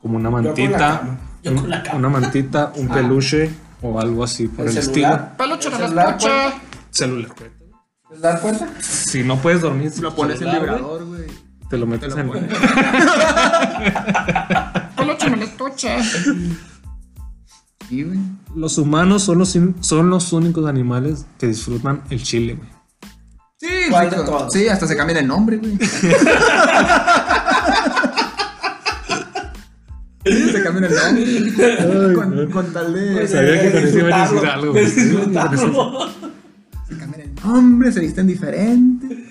como una Yo con la mantita, cama. Yo un- con la cama. una mantita, un Ah. peluche o algo así por el, celular? Peluche ¿El de la celular cuenta? estilo. Celular. ¿Te das cuenta? Si no puedes dormir, Lo pones en celular, güey, vibrador, güey. Te lo metes en pones. Peluche de la escucha. Sí, güey. Los humanos son los, son los únicos animales que disfrutan el chile, güey. Sí, ¿Cuál sí, de todos? sí, hasta se cambian el nombre, güey. Sí, se cambian el nombre. con, con tal de. Sabía que con eso iban a decir algo, güey. Disfrutarlo. Se cambian el nombre, se visten diferente.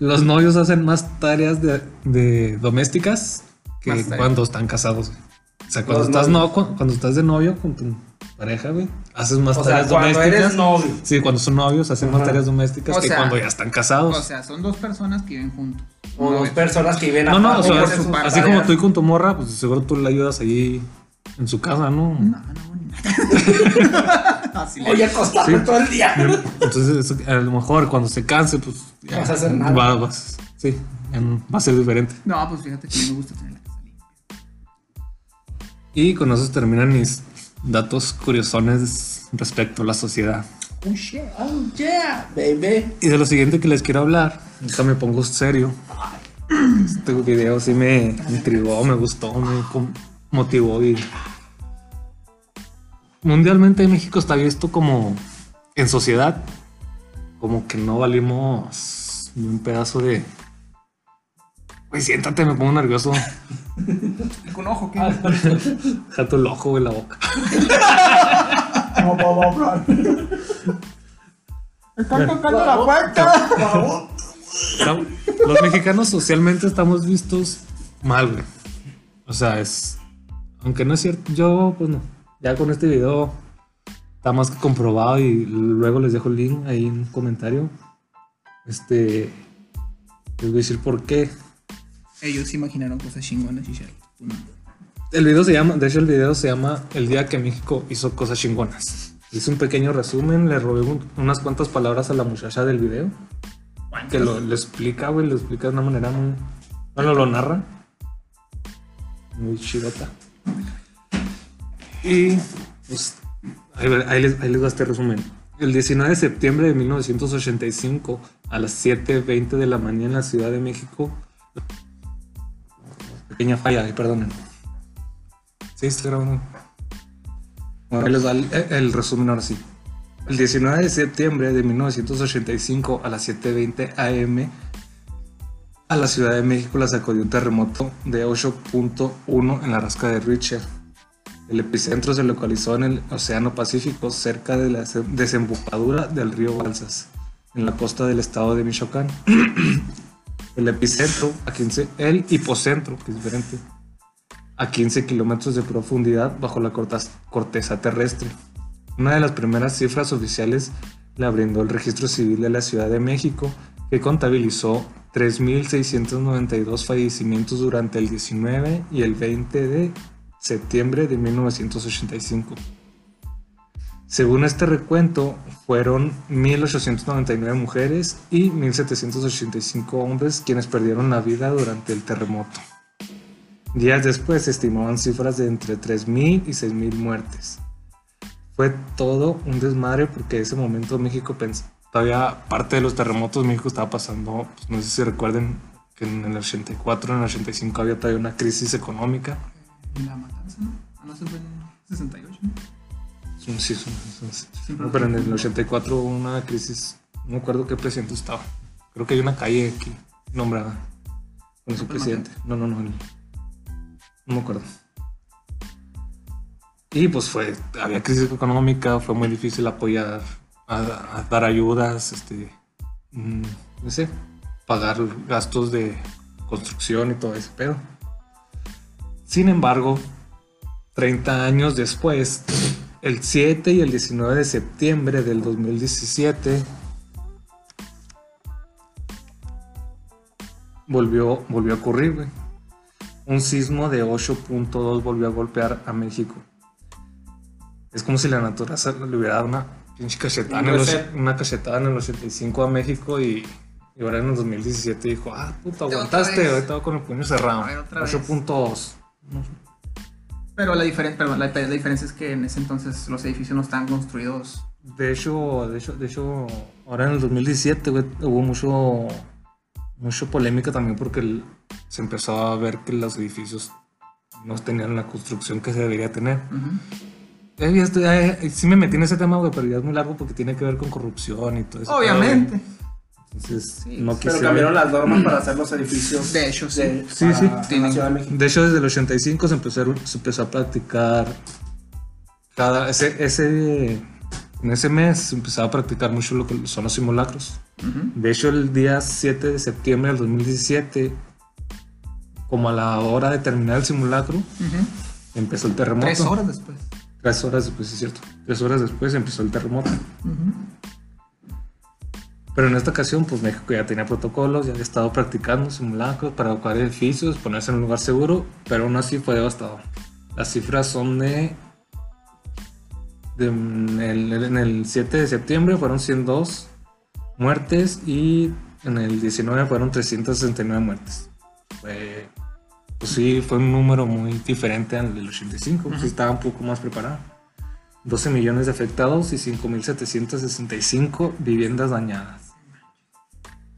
Los novios hacen más tareas de, de domésticas que cuando están casados, güey. O sea, cuando estás, no, cu- cuando estás de novio con tu pareja, güey, haces más O sea, tareas cuando domésticas. eres novio. Sí, cuando son novios hacen más tareas domésticas O que sea, cuando ya están casados. O sea, son dos personas que viven juntos. O dos personas que viven no, no, o sea, su así tareas. como tú y con tu morra, pues seguro tú le ayudas ahí en su casa, ¿no? No, no. Así le- Oye, acostarme Sí. todo el día. Entonces, eso, a lo mejor cuando se canse, pues. ya Vas a hacer nada. va- vas- sí, va a ser diferente. No, pues fíjate que a mí me gusta tener la casa limpia. Y con eso terminan mis datos curiosones respecto a la sociedad. Oh, shit. Oh, yeah, baby. Y de lo siguiente que les quiero hablar, ahorita me pongo serio. Este video sí me intrigó, me gustó, me motivó y mundialmente México está visto como en sociedad como que no valimos ni un pedazo de Güey, siéntate, me pongo nervioso. Con ojo, ¿qué? Jato el ojo en la boca. Están tocando la puerta. Los mexicanos socialmente estamos vistos mal, güey. O sea, es. Aunque no es cierto, yo, pues no. Ya con este video está más que comprobado y luego les dejo el link ahí en un comentario. Este. Les voy a decir por qué. Ellos imaginaron cosas chingonas y no. El video se llama, de hecho, el video se llama El día que México hizo cosas chingonas. Hice un pequeño resumen, le robé un- unas cuantas palabras a la muchacha del video. Que lo, lo explica, güey, lo explica de una manera muy. Bueno, lo narra. Muy chidota. Y pues ahí les, ahí les va este resumen. El 19 de septiembre de 1985 a las 7.20 de la mañana en la Ciudad de México. Pequeña falla, ahí, perdonen. Sí, está grabando. Bueno, ahí les va el, el resumen ahora sí. El 19 de septiembre de 1985 a las 7.20 am a la Ciudad de México la sacudió un terremoto de 8.1 en la rasca de Richter. El epicentro se localizó en el Océano Pacífico cerca de la se- desembocadura del río Balsas, en la costa del estado de Michoacán. el epicentro, a 15, el hipocentro, que es diferente, a 15 kilómetros de profundidad bajo la corteza terrestre. Una de las primeras cifras oficiales la brindó el registro civil de la Ciudad de México, que contabilizó 3.692 fallecimientos durante el 19 y el 20 de septiembre de 1985. Según este recuento, fueron 1.899 mujeres y 1.785 hombres quienes perdieron la vida durante el terremoto. Días después se estimaban cifras de entre 3.000 y 6.000 muertes. Fue todo un desmadre porque en ese momento México pensó, todavía parte de los terremotos México estaba pasando, pues, no sé si recuerden que en el 84, en el 85 había todavía una crisis económica. La matanza, ¿no? Ah, no, se fue en 68, ¿no? Sí, No, pero en el 84 hubo una crisis, no me acuerdo qué presidente estaba. Creo que hay una calle aquí nombrada con su ¿López presidente. No, no, no. el- No me acuerdo. Y pues fue, había crisis económica, fue muy difícil apoyar, a, a dar ayudas, este, mm, no sé, pagar gastos de construcción y todo ese pedo. Sin embargo, 30 años después, el 7 y el 19 de septiembre del 2017, volvió, volvió a ocurrir, güey. Un sismo de 8.2 volvió a golpear a México. Es como si la naturaleza le hubiera dado una pinche cachetada en una cachetada en el 85 a México y, y ahora en el 2017 dijo, ah, puta, aguantaste, ahorita con el puño cerrado. A ver, otra vez. 8.2. Pero la, diferen- perdón, la, la diferencia es que en ese entonces los edificios no estaban construidos. De hecho, de hecho, de hecho, ahora en el 2017, güey, hubo mucho, mucho polémica también porque el- se empezó a ver que los edificios no tenían la construcción que se debería tener. Ujú. Eh, ya estoy- eh, sí me metí en ese tema, güey, pero ya es muy largo porque tiene que ver con corrupción y todo eso. Obviamente. Entonces, Sí, no Pero quise. cambiaron las normas para hacer los edificios. De hecho, sí. de- Sí, sí. Tienen- de. De hecho, desde el 85 se empezó, se empezó a practicar. Cada, ese, ese, en ese mes se empezaba a practicar mucho lo que son los simulacros. De hecho, el día 7 de septiembre del 2017, como a la hora de terminar el simulacro, empezó el terremoto. Tres horas después. Tres horas después, sí es cierto. Tres horas después empezó el terremoto. Ujú. Pero en esta ocasión, pues México ya tenía protocolos, ya había estado practicando simulacros para evacuar edificios, ponerse en un lugar seguro, pero aún así fue devastador. Las cifras son de. de en, el, en el 7 de septiembre fueron 102 muertes y en el 19 fueron 369 muertes. Fue, pues sí, fue un número muy diferente al del 85, pues sí estaba un poco más preparado. 12 millones de afectados y 5.765 viviendas dañadas.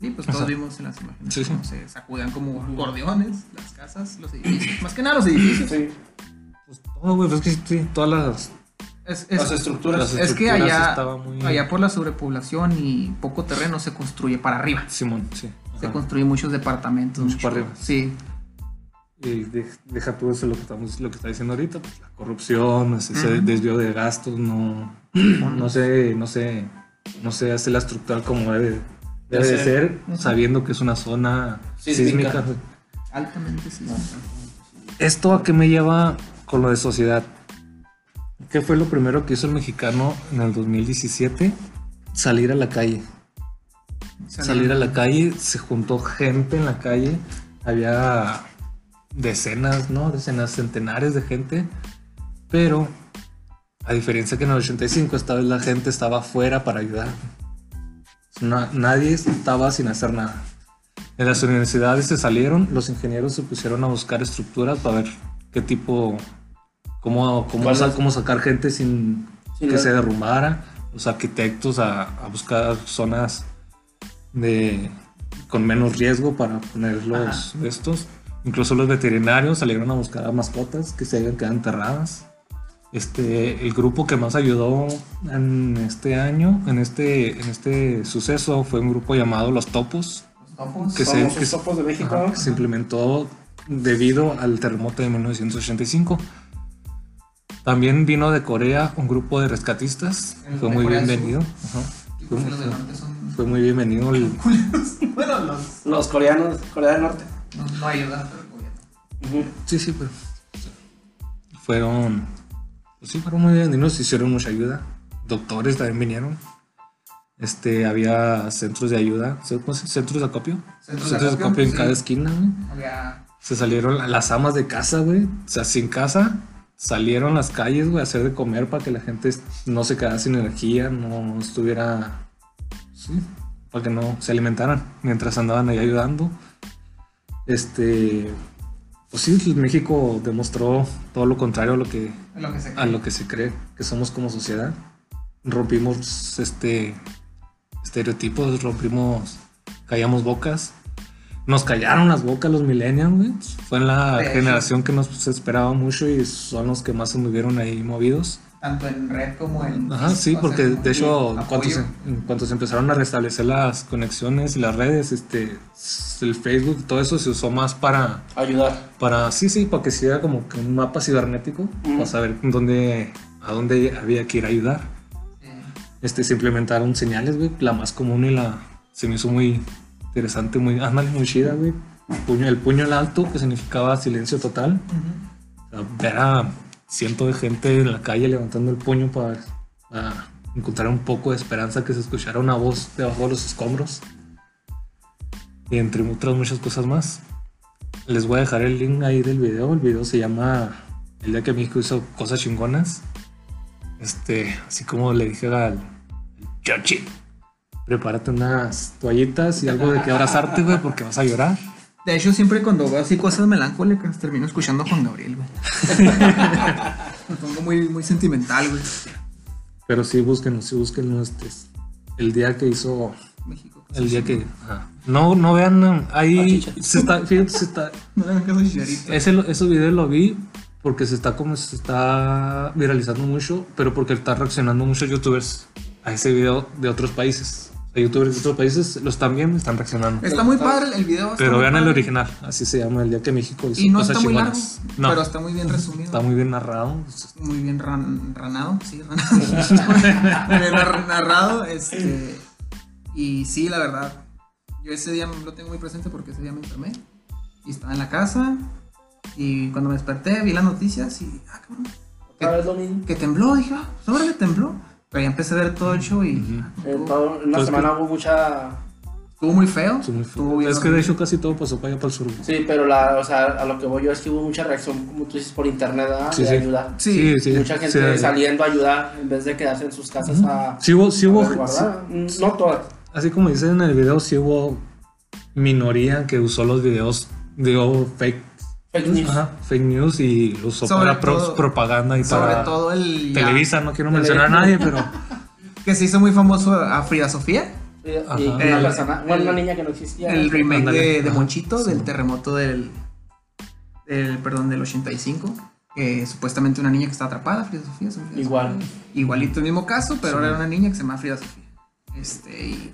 Sí, pues O todos sea, vimos en las imágenes sí, cómo se sacudían como gordeones las casas, los edificios. Más que nada los edificios. Sí. Pues todo, güey, pues es que sí, todas las... Es, es- Las estructuras. Las es que allá, estaba muy- allá por la sobrepoblación y poco terreno se construye para arriba. Simón, sí. Se construyen muchos departamentos. Mucho para arriba. Sí. De- deja todo eso lo que, estamos, lo que está diciendo ahorita, pues la corrupción, ese desvío de gastos, no, no se, no se, no se hace la estructura como debe, debe de ser. sabiendo que es una zona Sísmica. sísmica. Altamente sí. ¿Esto a qué me lleva con lo de sociedad? ¿Qué fue lo primero que hizo el mexicano en el 2017? Salir a la calle. Salir a la calle, se juntó gente en la calle, había decenas, ¿no? Decenas, centenares de gente, pero a diferencia que en el 85, esta vez la gente estaba afuera para ayudar. Na- nadie estaba sin hacer nada. En las universidades se salieron, los ingenieros se pusieron a buscar estructuras para ver qué tipo, cómo, cómo, sacar gente sin que se derrumbara. Los arquitectos a, a buscar zonas de, con menos riesgo para poner los estos. Incluso los veterinarios salieron a buscar a mascotas que se hayan quedado enterradas. Este, el grupo que más ayudó en este año, en este, en este suceso, fue un grupo llamado Los Topos, Los topos. que se, que topos de México. ajá, que se implementó debido al terremoto de 1985. También vino de Corea un grupo de rescatistas, El fue de muy Corea bienvenido. Ajá. Norte son Fue muy bienvenido el, culeros. Bueno, los. Los coreanos, Corea del Norte. No, no gobierno. Ujú. Sí, sí, pero fueron, pues sí, fueron muy bien, y nos hicieron mucha ayuda. Doctores también vinieron. Este, había centros de ayuda, ¿cómo se- centros de acopio. Centros de de acopio, acopio en sí. cada esquina, güey. Había. Se salieron las amas de casa, güey. O sea, sin casa, salieron las calles, güey, a hacer de comer para que la gente no se quedara sin energía, no estuviera. Sí, para que no se alimentaran mientras andaban ahí ayudando. Este. Pues sí, México demostró todo lo contrario a lo que, Lo que se a lo que se cree que somos como sociedad. Rompimos este estereotipos, rompimos, callamos bocas. Nos callaron las bocas los millennials. Fue la generación que nos esperaba mucho y son los que más se movieron ahí movidos. Tanto en red como en. Ajá, sí, o sea, porque como de hecho, cuanto, se, apoyo. en cuanto se empezaron a restablecer las conexiones y las redes, este, el Facebook, todo eso se usó más para Ayudar. para sí sí para que sea como que un mapa cibernético Ujú. para saber dónde a dónde había que ir a ayudar Sí. este se implementaron señales güey la más común y la se me hizo muy interesante muy ándale muy chida güey puño el puño en alto que significaba silencio total Ujú. O sea, cientos de gente en la calle levantando el puño para, para encontrar un poco de esperanza que se escuchara una voz debajo de los escombros y entre otras muchas cosas más les voy a dejar el link ahí del video el video se llama el día que México hizo cosas chingonas este así como le dije al, Chochi. Prepárate unas toallitas y algo de que abrazarte, güey, porque vas a llorar. De hecho, siempre cuando veo así cosas melancólicas, termino escuchando a Juan Gabriel, güey. Me pongo muy, muy sentimental, güey. Pero sí, búsquenlo, sí, búsquenlo. Este, el día que hizo. México. El día que. ajá. No, no vean. Ahí. Se está, fíjate, se está, No a Chicharito. ese, lo- esos videos lo vi porque se está como se está viralizando mucho, pero porque están reaccionando muchos youtubers a ese video de otros países. Sea, youtubers de otros países lo están viendo y están reaccionando. Está muy padre el video. Pero vean el padre. original, así se llama, el día que México hizo Y no cosas está muy largo. No, pero está muy bien resumido. está muy bien narrado. muy bien ran- ranado, sí, ranado. muy bien nar- narrado, este, y sí, la verdad, yo ese día lo tengo muy presente porque ese día me enfermé y estaba en la casa y cuando me desperté vi las noticias y, ah, cabrón, lo mismo. que tembló, dije, ah, pues ahora que tembló, pero ya empecé a ver todo el show y toda una Entonces, semana hubo mucha. estuvo muy feo, Estuvo muy feo. estuvo bien Es que de hecho casi todo pasó para allá para el sur. Sí, pero la, o sea, a lo que voy yo es que hubo mucha reacción, como tú dices, por internet, ¿verdad? Sí, de sí. ayudar. Sí, sí, Mucha gente sí. saliendo a ayudar en vez de quedarse en sus casas a, Sí hubo, sí hubo, a resguardar. No todas. así como dicen en el video, sí hubo minoría que usó los videos, digo, fake, Fake news. ajá, fake news y lo usó Sobre para todo- propaganda y sobre para todo el ya, Televisa, no quiero mencionar a nadie, pero que se hizo muy famoso a Frida Sofía, Y, y Ajá. una El- persona, bueno, una el- niña que no existía. el remake de, de Ajá. Monchito, Sí. del terremoto del, del, perdón, del 85, que supuestamente una niña que está atrapada, Frida Sofía. ¿son Frida Igual. Sofía? Igualito el mismo caso, pero ahora era una niña que se llama Frida Sofía. Este, y,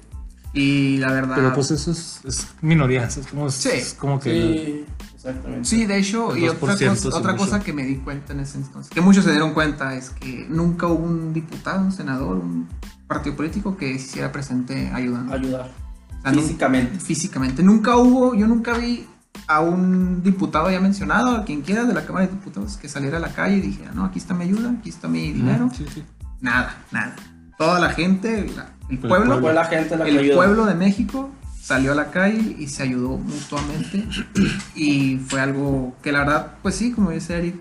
y la verdad... pero pues eso es, es minoría, es como, Sí. es como que Sí, exactamente. Sí, de hecho, y otra, 2% cosa, otra cosa que me di cuenta en ese entonces, que muchos se dieron cuenta, es que nunca hubo un diputado, un senador, un partido político que se hiciera presente ayudando. Ayudar. O sea, nu- Físicamente. físicamente. Nunca hubo, yo nunca vi a un diputado ya mencionado, a quien quiera de la Cámara de Diputados, que saliera a la calle y dijera, no, aquí está mi ayuda, aquí está mi dinero. Sí, sí. Nada, nada. Toda la gente, la- el El pueblo, Fue la gente la el pueblo de México salió a la calle y se ayudó mutuamente. y fue algo que la verdad, pues sí, como dice Eric,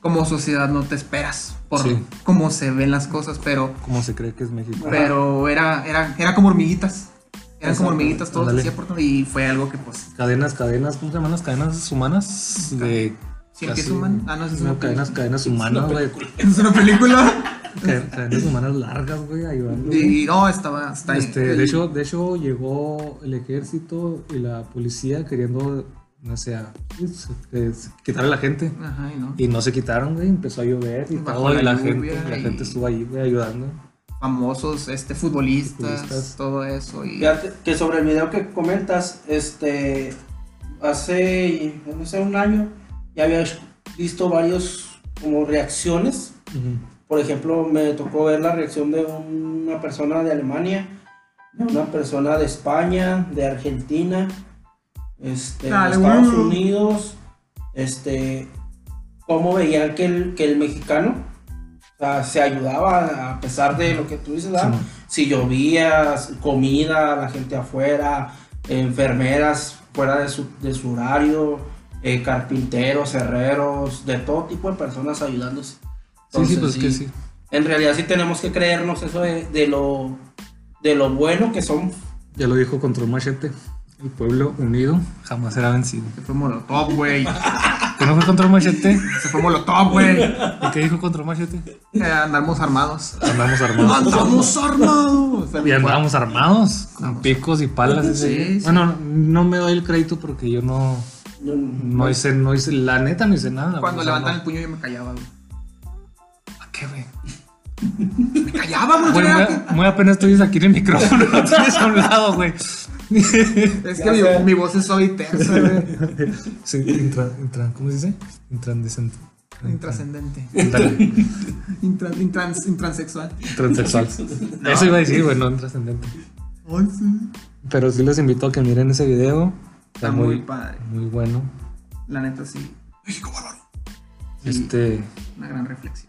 como sociedad no te esperas por Sí. cómo se ven las cosas, pero, Como se cree que es México. pero era, era, era como hormiguitas. Eran como hormiguitas todos y fue algo que pues Cadenas, cadenas, ¿cómo se llaman las cadenas humanas? De Cien pies casi- humanos. Ah, no, es no, una cadenas, película. cadenas humanas, güey. es una película. Cadenas humanas largas, güey, ayudando. y no, estaba, está Este, el- de, hecho, de hecho, llegó el ejército y la policía queriendo, no sé, a- que se- quitar a la gente. Ajá, y no. Y no se quitaron, güey. Empezó a llover y Bajo todo. la Y la, lluvia gente, la y- gente estuvo ahí, güey, ayudando. famosos este futbolistas, Futbolistas. todo eso y Fíjate que sobre el video que comentas, este, hace, no sé, un año, ya había visto varios como reacciones. Ujú. Por ejemplo, me tocó ver la reacción de una persona de Alemania, de una persona de España, de Argentina, este, de Dale, Estados. Unidos, este, cómo veían que el, que el mexicano o sea, se ayudaba a pesar de lo que tú dices, ¿verdad? Sí, si llovía, comida, la gente afuera, enfermeras fuera de su, de su horario, eh, carpinteros, herreros, de todo tipo de personas ayudándose. Sí, sí, pues que sí. En realidad sí tenemos que creernos eso de, de lo, de lo bueno que somos. Ya lo dijo Control Machete. El pueblo unido jamás será vencido. se fue Molotov, güey. ¿Qué no fue Control Machete? Se fue Molotov, güey. ¿Y qué dijo Control Machete? Eh, andamos armados. Andamos armados. ¡Andamos armados! Y andábamos armados, con picos y palas. Sí, sí. Bueno, no me doy el crédito porque yo no, No, no hice, no hice, la neta no hice nada. Cuando no. el puño yo me callaba, güey. ¿A qué, güey? Me callaba, güey. Era muy, muy apenas estoy aquí en el micrófono, lo tienes a un lado, güey. Es que mi, mi voz es suave y tensa, güey. Sí, intra, intra- ¿cómo se dice? Intrandescente. Intrascendente. Ándale, Intra- intrans- intransexual. Transexual. Eso iba a decir, güey, no intrascendente. Ay, sí. Pero sí les invito a que miren ese video. Está muy padre. Muy bueno. La neta, sí. México bárbaro. Este, Una gran reflexión.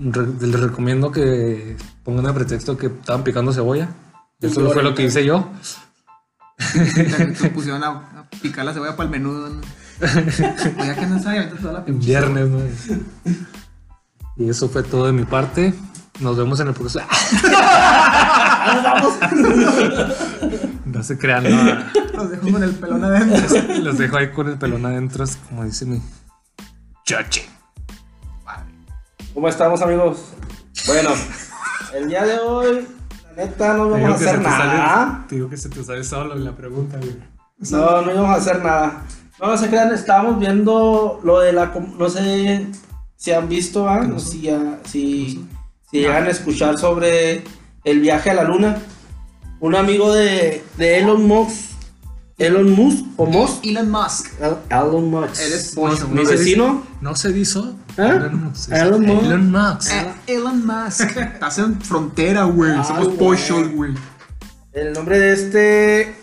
Les recomiendo que pongan el pretexto que estaban picando cebolla. Eso fue lo que hice yo. Se pusieron a, a picar la cebolla para el menudo. ¿no? O ya que no sabe, ahorita toda la pinche viernes, ¿no? Y eso fue todo de mi parte. Nos vemos en el próximo. no se crean, no. Los dejo con el pelón adentro. Los dejo ahí con el pelón adentro, como dice mi chache. ¿Cómo estamos, amigos? Bueno, el día de hoy, la neta, no vamos a hacer te sale, nada. te digo que se te sale solo en la pregunta, güey. No, no íbamos a hacer nada. No, no se crean, estábamos viendo lo de la. No sé si han visto, ¿ah? No sé si, ya, si, si llegan a escuchar sobre el viaje a la luna. Un amigo de, de Elon Musk. Elon Musk o Musk. Elon Musk. El- Elon Musk. Pollo, mi ¿no? vecino. No se. ¿Eh? Elon Musk. Elon Musk. Elon Musk. Eh, Elon Musk. Estás en frontera, güey. Ay, Somos pochos, güey. El nombre de este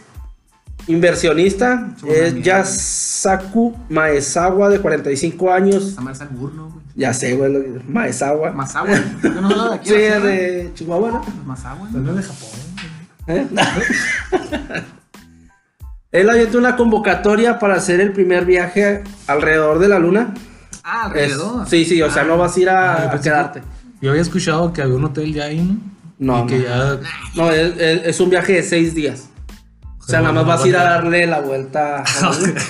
inversionista Somos es. Yasaku Maezawa, de 45 años. Está más al burno, güey. Ya sé, güey, Maezawa. Agua. ¿Por qué no habla de aquí? Sí, es de Chihuahua, ¿no? Pero no de Japón. ¿Eh? Él avienta una convocatoria para hacer el primer viaje alrededor de la luna. Ah, Es- alrededor. sí, sí, o sea, Ah. no vas a ir Ah, a, yo a pensé quedarte. Yo había escuchado que había un hotel ya ahí, ¿no? No, Y que no. ya. No, es, es- es un viaje de seis días. O sea, No, nada más no, vas a ir a no. darle la vuelta. a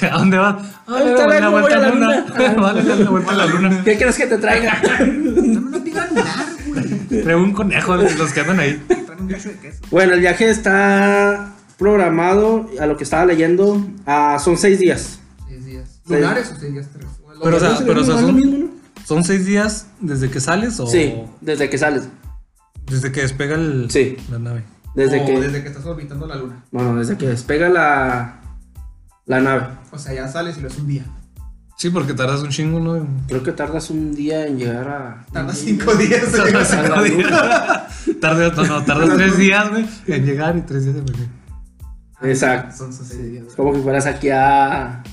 la. ¿A dónde vas? Ahorita voy a vengo, voy a la luna. Vale, dale la vuelta a la luna. ¿Qué quieres que te traiga? Una piga lunar, güey. Traigo un conejo de los que andan ahí. Traen un gacho de queso. Bueno, el viaje está programado, a lo que estaba leyendo, a, son seis días. Seis días. ¿Lunares o seis días? Tres. Pero, o sea, ¿No se pero, o sea, es lo son, mismo, no? son seis días desde que sales o Sí, desde que sales. desde que despega el, Sí. la nave. Desde o que. desde que estás orbitando la luna. No, no, desde que despega la, la nave. O sea, ya sales y lo es un día. Sí, porque tardas un chingo, ¿no? Creo que tardas un día en llegar a. Tardas cinco días. en llegar a la luna. Tardas, no, no, tardas tres días, güey, en llegar y tres días en venir. Exacto. Son sus seis días. Es como que fueras aquí a. a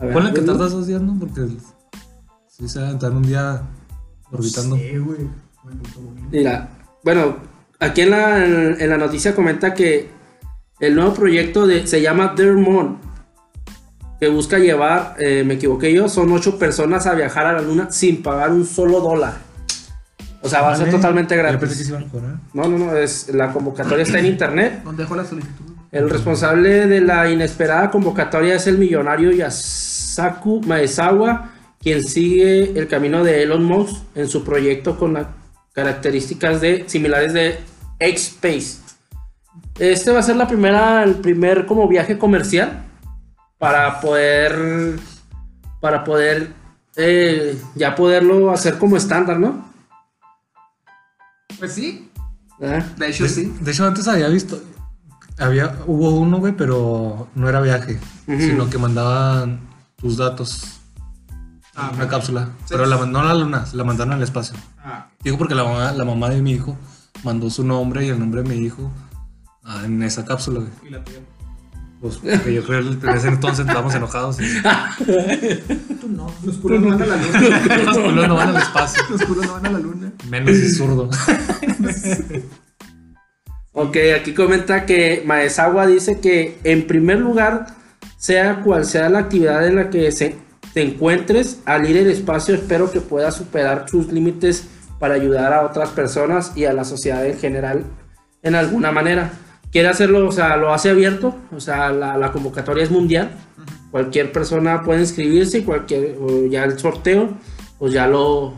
ver, Ponle que tardas dos días, ¿no? Porque sí se va a aventar un día orbitando. Sí, güey. Bien. Mira, bueno, aquí en la, en la noticia comenta que el nuevo proyecto de, se llama Dermon, que busca llevar, eh, me equivoqué yo, son ocho personas a viajar a la luna sin pagar un solo dólar. O sea, va a ser totalmente Yo pensé que gratis. se iban a cobrar. No, no, no, es, la convocatoria está en internet. ¿Dónde dejó la solicitud? El responsable de la inesperada convocatoria es el millonario Yasaku Maezawa, quien sigue el camino de Elon Musk en su proyecto con las características de, similares de X-Space. Este va a ser la primera, el primer como viaje comercial para poder, para poder eh, ya poderlo hacer como estándar, ¿no? Pues sí. ¿Eh? De hecho, De, sí. de hecho, antes había visto. Había, hubo uno, güey, pero no era viaje, Ujú. sino que mandaban tus datos Ah, una cápsula. Sí. Pero la mandó a la luna, la mandaron al espacio. Ah, Digo porque la mamá, la mamá de mi hijo mandó su nombre y el nombre de mi hijo ah, en esa cápsula, güey. y la tuya. Pues porque yo creo que en ese entonces estábamos enojados y Tú no. Los culos no van a la luna. los culos no van al espacio. Los culos no van a la luna. Menos es zurdo. Ok, aquí comenta que Maezawa dice que en primer lugar, sea cual sea la actividad en la que se, te encuentres, al ir al espacio espero que puedas superar tus límites para ayudar a otras personas y a la sociedad en general en alguna manera. Quiere hacerlo, o sea, lo hace abierto, o sea, la, la convocatoria es mundial. Cualquier persona puede inscribirse y cualquier, o ya el sorteo, pues ya lo,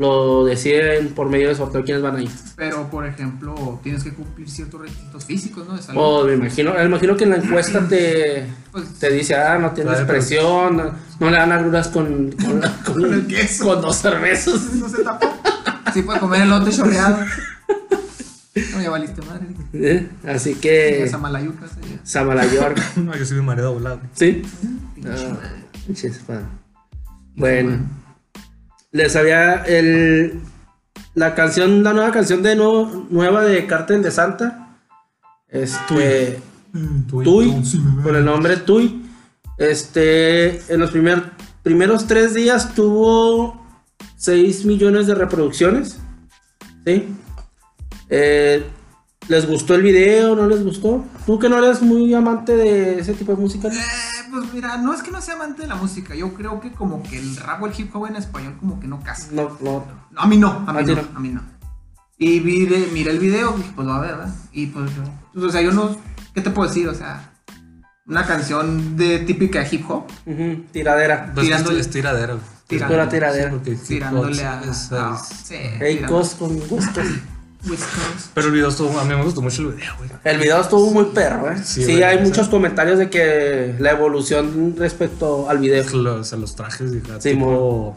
lo deciden por medio de sorteo quiénes van a ir. Pero, por ejemplo, tienes que cumplir ciertos requisitos físicos, ¿no? De salud. Oh, me imagino, me imagino que en la encuesta te, Pues, te dice, ah, no tienes Claro, pero- presión, no, no le dan agruras con, con, con- Con el queso. con dos cervezas. no se tapó. Sí puede comer elote chorreado. No, ya valiste madre. ¿eh? Así que, Esa malayuca sería. Samalayor, No, yo soy mi marido volado. ¿sí? Ah, fan. Bueno, les había el, la canción, la nueva canción de nuevo, nueva de Cartel de Santa. Este, ves. con el nombre Tuy. Este, en los primer- primeros tres días tuvo 6 millones de reproducciones. ¿Sí? Eh, ¿Les gustó el video? ¿No les gustó? Tú que no eres muy amante de ese tipo de música. Pues mira, no es que no sea amante de la música. Yo creo que como que el rap o el hip hop en español como que no casa. No, no. No, a mí no, a mí no, no. a mí no. Y vi de- miré el video, dije, pues lo va a ver, ¿verdad? Y pues yo, pues, o sea, yo no, ¿qué te puedo decir? O sea, una canción de típica hip hop, Tiradera. Pues Tirándole- es tiradera, Pura tiradera. Sí, tirándole a... es- a- es- sí, Hey, cos con gustos. Pero el video estuvo, a mí me gustó mucho el video, güey. El video estuvo muy perro, ¿eh? Sí, hay o sea- muchos comentarios de que la evolución respecto al video. Los, o sea, los trajes, dije, Sí, tipo,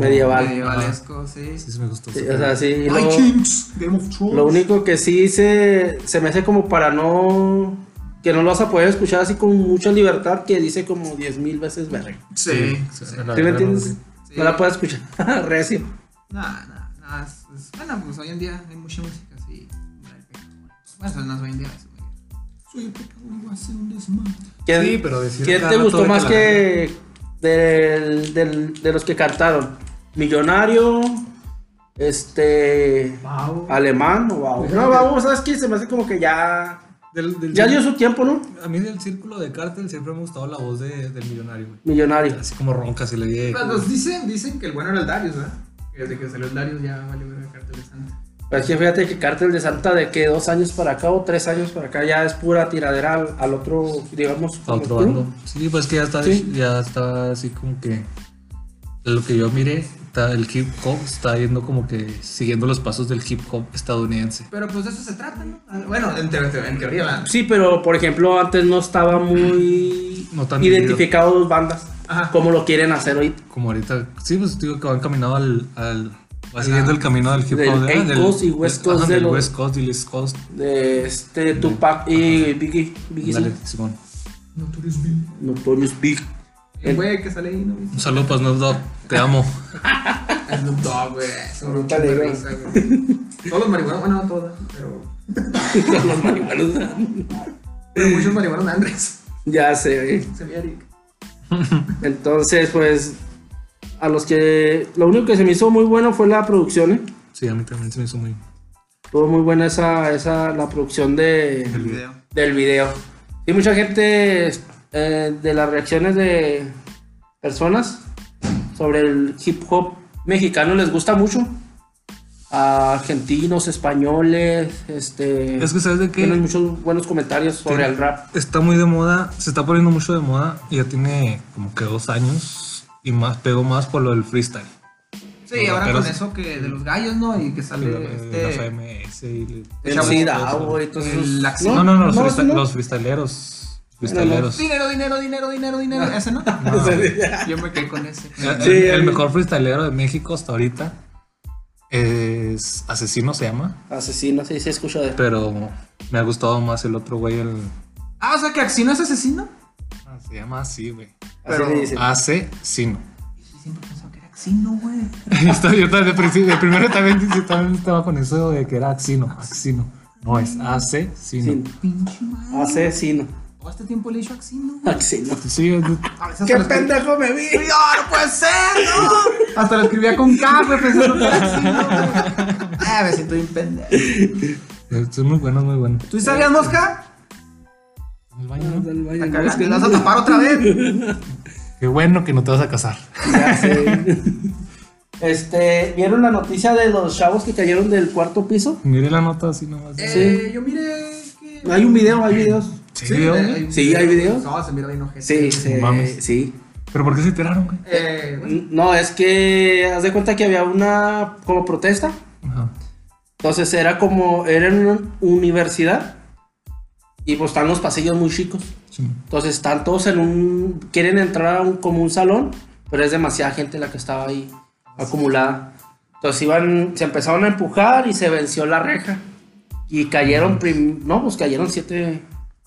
Medieval. Medievalesco, sí. Sí, sí me gustó. Sí, o sea, sí. y luego- Vikings, Game of Thrones. Lo único que sí se, se me hace como para no. que no lo vas a poder escuchar así con mucha libertad, que dice como 10 mil veces verga. Sí, sí, sí. ¿Sí me entiendes? Sí. No la puedes escuchar. Recio. Nah, nah, nah, es- es- bueno, pues hoy en día hay mucha música así. Bueno, es hoy en día. eso, güey. Soy el pecado y voy a hacer un desmadre. ¿Quién, Sí, pero decir ¿quién cada te gustó más que del, del- de los que cantaron? ¿Millonario? Este. ¿Alemán? o Bau? No, vamos, ¿sabes qué? Se me hace como que ya. Del- del- Ya dio su tiempo, ¿no? A mí del círculo de cártel siempre me ha gustado la voz de, del millonario, güey. Millonario. Así como ronca, se le di. Pero nos dicen, dicen que el bueno era el Darius, ¿verdad? Desde que salió el Darius ya valió ver el cartel de Santa. Pero es que fíjate que Cártel de Santa de que dos años para acá o tres años para acá ya es pura tiradera al, al otro, digamos, a otro bando. Sí, pues que ya está, Sí. ya está así como que lo que yo miré, está, el hip hop está yendo como que siguiendo los pasos del hip hop estadounidense. Pero pues de eso se trata, ¿no? Ah, Bueno, en, teo- en teoría, ¿verdad? Sí, pero por ejemplo antes no estaba muy No tan identificado dos bandas Ajá. como lo quieren hacer hoy. Como ahorita, sí, pues digo que van caminando al, al va siguiendo el camino del hip Del hop. ¿verdad? East Coast y West Coast ajá, de del West Coast y East Coast. De este Tupac y Biggie, Biggie Dale, sí. Simón. Notorious Big. El güey que sale ahí, ¿no? Un saludo para Snoop Dogg, te amo. Snoop Dogg, güey. De. Todos los marihuanos, bueno, no todos, pero. Los marihuanos. Pero muchos marihuanos dan risa. ya sé, güey. Se ve Eric. Entonces, pues a los que lo único que se me hizo muy bueno fue la producción, ¿eh? Sí, a mí también se me hizo muy. Estuvo muy buena esa, esa la producción de, El video. del video. Y mucha gente eh, de las reacciones de personas sobre el hip hop mexicano les gusta mucho. A argentinos, españoles, este. Es que sabes de qué? Tienen muchos buenos comentarios sobre Tiene- el rap. Está muy de moda, se está poniendo mucho de moda y ya tiene como que dos años y más, pegó más por lo del freestyle. Sí, ahora con eso que de los gallos, ¿no? Y que sale La, la este. FMS y el- No, no, no, los, no, freesta- no. los freestyleros. Freestyleros. Dinero, dinero, dinero, dinero, dinero. Ese no. No. Yo me quedé con ese. El, Sí, el- el- el mejor freestylero de México hasta ahorita es Asesino se llama, Asesino, sí, sí, escucho de. pero me ha gustado más el otro güey, el... Ah, o sea que Axino es asesino. ah, se llama así, güey. Pero- le dicen. Asesino. Yo siempre pensaba que era Axino, güey. Está- yo también, de, primero también, también estaba con eso de que era Axino, Axino. No, es Asesino. Asesino. Todo este tiempo le he dicho Axino. Axino. Sí, es- A veces ¡Qué pendejo me vi! ¡No, no puede ser! ¡No! Hasta lo escribía con K, güey, pensando que era Axino. güey. Ah, me siento bien pendejo. es muy bueno, muy bueno. ¿Tú sí sabías, Mosca? En el baño, ¿no? Está cagando, ¿la vas a tapar otra vez? Qué bueno que no te vas a casar. Ya sé. Este, ¿vieron la noticia de los chavos que cayeron del cuarto piso? Mire la nota así nomás. Eh, yo miré que... Hay un video, hay videos. Sí, vio, eh, güey. Sí, hay videos. No, se mira bien ojete. Sí, sí, mames. sí. Pero ¿por qué se enteraron, güey? Eh, bueno, No, es que haz de cuenta que había una como protesta. Ajá. Entonces era como, era en una universidad. Y pues están los pasillos muy chicos. Sí. Entonces están todos en un, quieren entrar a un, como un salón, pero es demasiada gente la que estaba ahí acumulada. Entonces iban, se empezaron a empujar y se venció la reja. Y cayeron, prim- no, pues cayeron siete,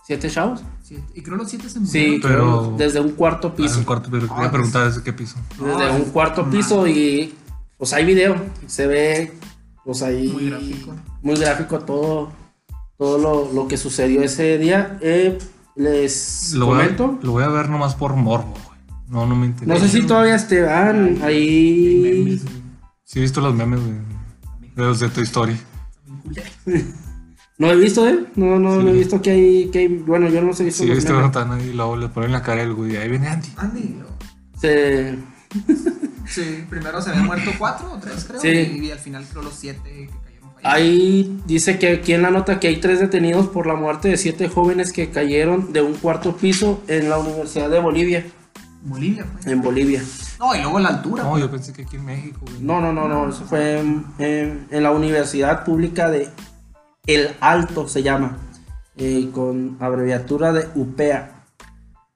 siete chavos. siete. Y creo los siete se Sí, murieron. Pero- desde un cuarto Ah, piso. en cuarto, pero Ah, quería preguntar desde qué piso. Desde un cuarto piso y pues hay video. Se ve pues ahí Muy gráfico. muy gráfico todo, todo lo, lo que sucedió ese día. Eh, les Lo voy, a, comento. lo voy a ver nomás por morbo, güey. No, no me interesa. No sé si todavía están ahí. Sí he visto los memes, güey. De los de tu historia. No he visto, ¿eh? No, no, no he visto que hay, que hay- Bueno, yo no visto. Sí, he visto ahí y luego le ponen la cara del güey. Ahí viene Andy. Andy, lo- Se- Sí, primero se habían muerto cuatro o tres, creo. Sí. Y, y al final creo los siete que cayeron Ahí dice que aquí en la nota que hay tres detenidos por la muerte de siete jóvenes que cayeron de un cuarto piso en la Universidad de Bolivia. Bolivia, pues. En Bolivia. No, y luego la altura. No, pues. yo pensé que aquí en México, güey. No, no, no, no. Eso fue en, en- en la Universidad Pública de El Alto, se llama. eh, con abreviatura de UPEA.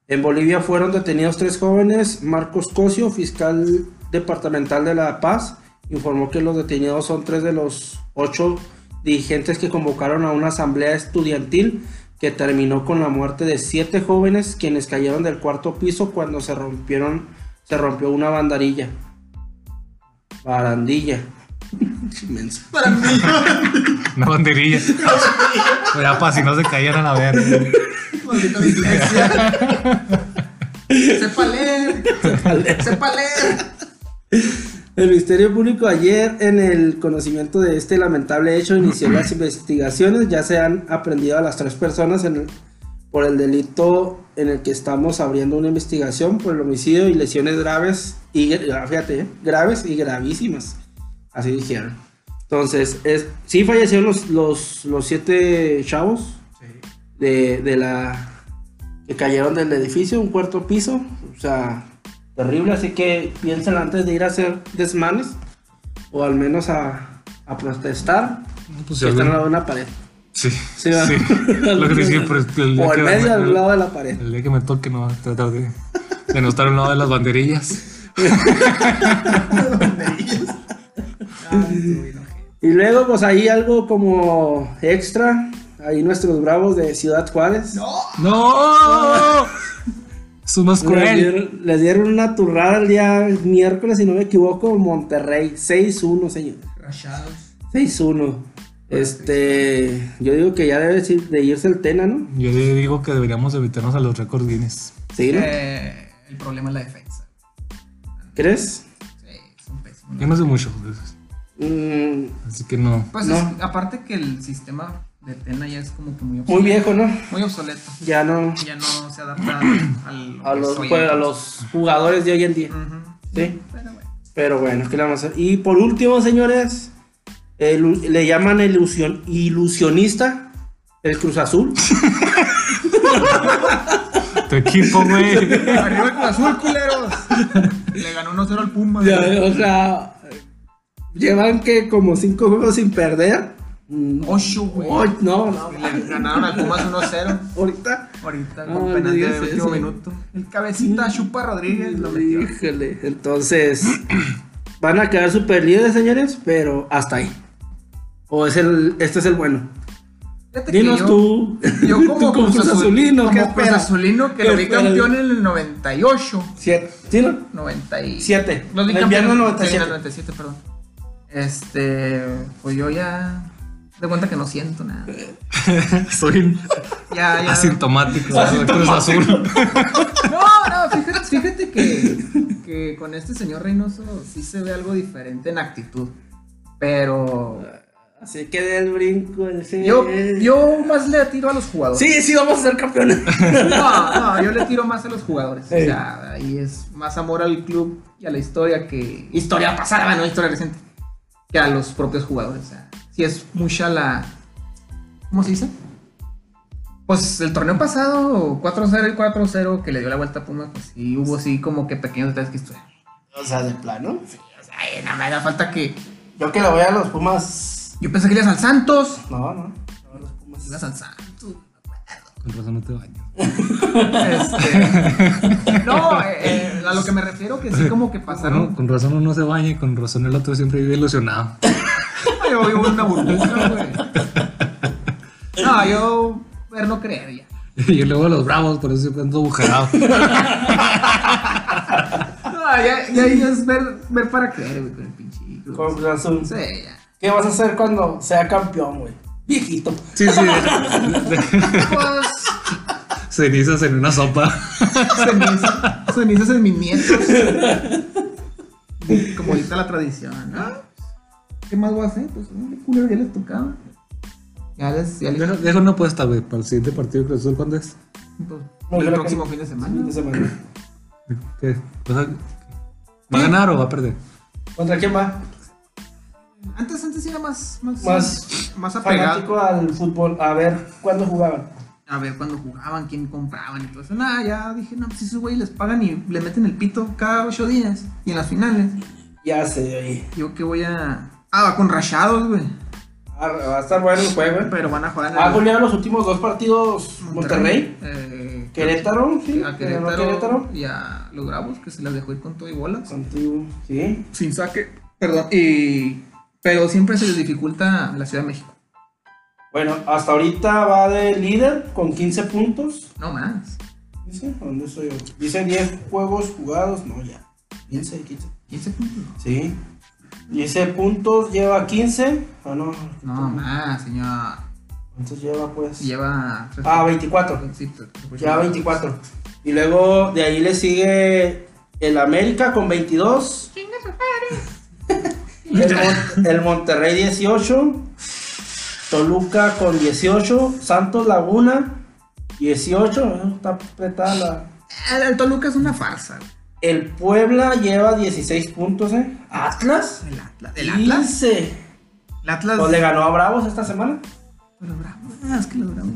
En Bolivia fueron detenidos tres jóvenes. Marcos Cosio, fiscal departamental de La Paz, informó que los detenidos son tres de los ocho dirigentes que convocaron a una asamblea estudiantil que terminó con la muerte de siete jóvenes quienes cayeron del cuarto piso cuando se rompieron se rompió una bandarilla barandilla Inmenso. Para mí. Una banderilla. ya para si no se cayeran a ver. Maldita dislexia. Sepa leer. Sepa leer. El Ministerio Público ayer, en el conocimiento de este lamentable hecho, inició las investigaciones. Ya se han aprendido a las tres personas en el- por el delito en el que estamos abriendo una investigación por el homicidio y lesiones graves y fíjate, ¿eh? graves y gravísimas. Así dijeron. Entonces, es, sí fallecieron los, los, los siete chavos de, de la que cayeron del edificio, un cuarto piso, o sea, terrible, así que piensen antes de ir a hacer desmanes o al menos a, a protestar Pues, que si están al lado de una pared. Sí, Sí. Lo que pero el día o que en me- medio al lado de la pared. El día que me toque, no, tratar de, de no estar a un lado de las banderillas. Y luego, pues ahí algo como extra, ahí nuestros bravos de Ciudad Juárez. ¡No! No es Les cruel. dieron, les dieron una turrada el día miércoles, si no me equivoco, Monterrey. 6-1, señor. Rachados. 6-1. Este, yo digo que ya debe de irse el Tena, ¿no? Yo digo que deberíamos de meternos a los récords Guinness. Sí, ¿no? Eh, el problema es la defensa. ¿Crees? Sí, son pésimos. Yo no sé mucho de eso. Mm, Así que no. Pues No. es- aparte que el sistema de Tena ya es como que muy muy obsoleto. viejo, ¿no? Muy obsoleto. Ya no. Ya no se adapta al, A los, pues, a los jugadores de hoy en día. Sí. Pero bueno. Pero bueno, ¿qué le vamos a hacer? Y por último, señores, el- le llaman el ilusion- ilusionista, el Cruz Azul. Tu equipo, güey. Arriba el Cruz Azul, culeros. Le ganó 1-0 al Puma. Ya, o sea, llevan que como cinco juegos sin perder. Mm, Ocho, güey. Ay, no, no, Le ganaron al Pumas 1-0. ahorita. Ahorita No, con penal de último eso. minuto. El cabecita Chupa Rodríguez lo metió. Híjole, entonces van a quedar super líderes, señores, pero hasta ahí. O es el, este es el bueno. Fíjate Dinos yo- tú, Yo como, tú Cruz, Azul- Azulino, ¿qué como Cruz? Azulino que ¿Qué lo vi campeón en el 98. Siete, ¿sí, no? 97. Siete. Los vi campeón invierno en 97. sí, en el 97, perdón. Este, pues yo ya de cuenta que no siento nada. Soy Ya, ya. asintomático. de Cruz Azul. No, no, fíjate, fíjate que, que con este señor Reynoso sí se ve algo diferente en actitud. Pero Así que del brinco. ese- yo, yo más le tiro a los jugadores. Sí, sí, vamos a ser campeones. No, no, yo le tiro más a los jugadores. O sea, ahí es más amor al club y a la historia que. Historia pasada, bueno, historia reciente. Que a los propios jugadores. O sea, sí es mucha la. ¿Cómo se dice? Pues el torneo pasado, 4-0 y 4-0, que le dio la vuelta a Pumas, pues sí hubo así como que pequeños detalles que estuve. o sea, de plano. Sí, o sea, nada me da falta que. Yo que le voy a los Pumas. Yo pensé que ibas al Santos. No, no. no, los Pumas. Ibas al Santos. Con razón no te baño. Este, no, eh, eh, a lo que me refiero que sí como que pasaron. Bueno, con razón uno se baña y con razón el otro siempre vive ilusionado. Yo vivo en una burbuja, güey. No, yo ver no creer ya. Y luego los bravos, por eso siempre ando agujerado. No, ya, ya, ya es ver, ver para creer, güey, con el pinche. Con Azul. Sí, ya. ¿Qué vas a hacer cuando sea campeón, güey? Viejito. Sí, sí. Pues, Cenizas en una sopa. ceniza- cenizas en mis nietos. Como ahorita la tradición, ¿no? ¿Qué más voy a hacer? Pues, un culero ya les tocaba. Ya les, ya les, Dejo, dejo una apuesta, güey, para el siguiente partido de Cruz Azul, ¿cuándo es? pues, No, el próximo que- fin de semana. De semana. ¿Qué? ¿Vas a- ¿Va a ganar o va a perder? ¿Contra quién va? Antes, antes era más, más, Más más apegado. Al fútbol. A ver, ¿cuándo jugaban? A ver cuando jugaban, quién compraban y todo eso. Nada, ya dije, no, pues esos güeyes les pagan y le meten el pito cada ocho días. Y en las finales. Ya sé, oye. Yo que voy a. Ah, va con rachados, güey. Ah, Va a estar bueno el juego, ¿eh? Pero van a jugar en ¿Ha goleado los últimos dos partidos Monterrey? Eh, Querétaro, sí. A Querétaro, Querétaro. y a los Bravos, que se las dejó ir con todo y bolas. Contigo, sí. Sin saque. Perdón. Y. Pero siempre se les dificulta la Ciudad de México. Bueno, hasta ahorita va de líder con 15 puntos. No más. Dice, ¿dónde estoy yo? Dice 10 juegos jugados. No, ya. 15, 15. 15 puntos. Sí. 15 puntos, lleva 15. Ah, no. No más, señor. ¿Cuántos lleva, pues? Lleva. Ah, 24. Sí, Ya 24. Y luego de ahí le sigue el América con 22. El, Mon- el Monterrey 18. Toluca con 18. Santos Laguna 18. eh, Está apretada la. El, el Toluca es una farsa. El Puebla lleva 16 puntos, ¿eh? Atlas. El Atlas. El Atlas. 15. El Atlas. Pues le ganó a Bravos esta semana. Los Bravos. Ah, es que los Bravos.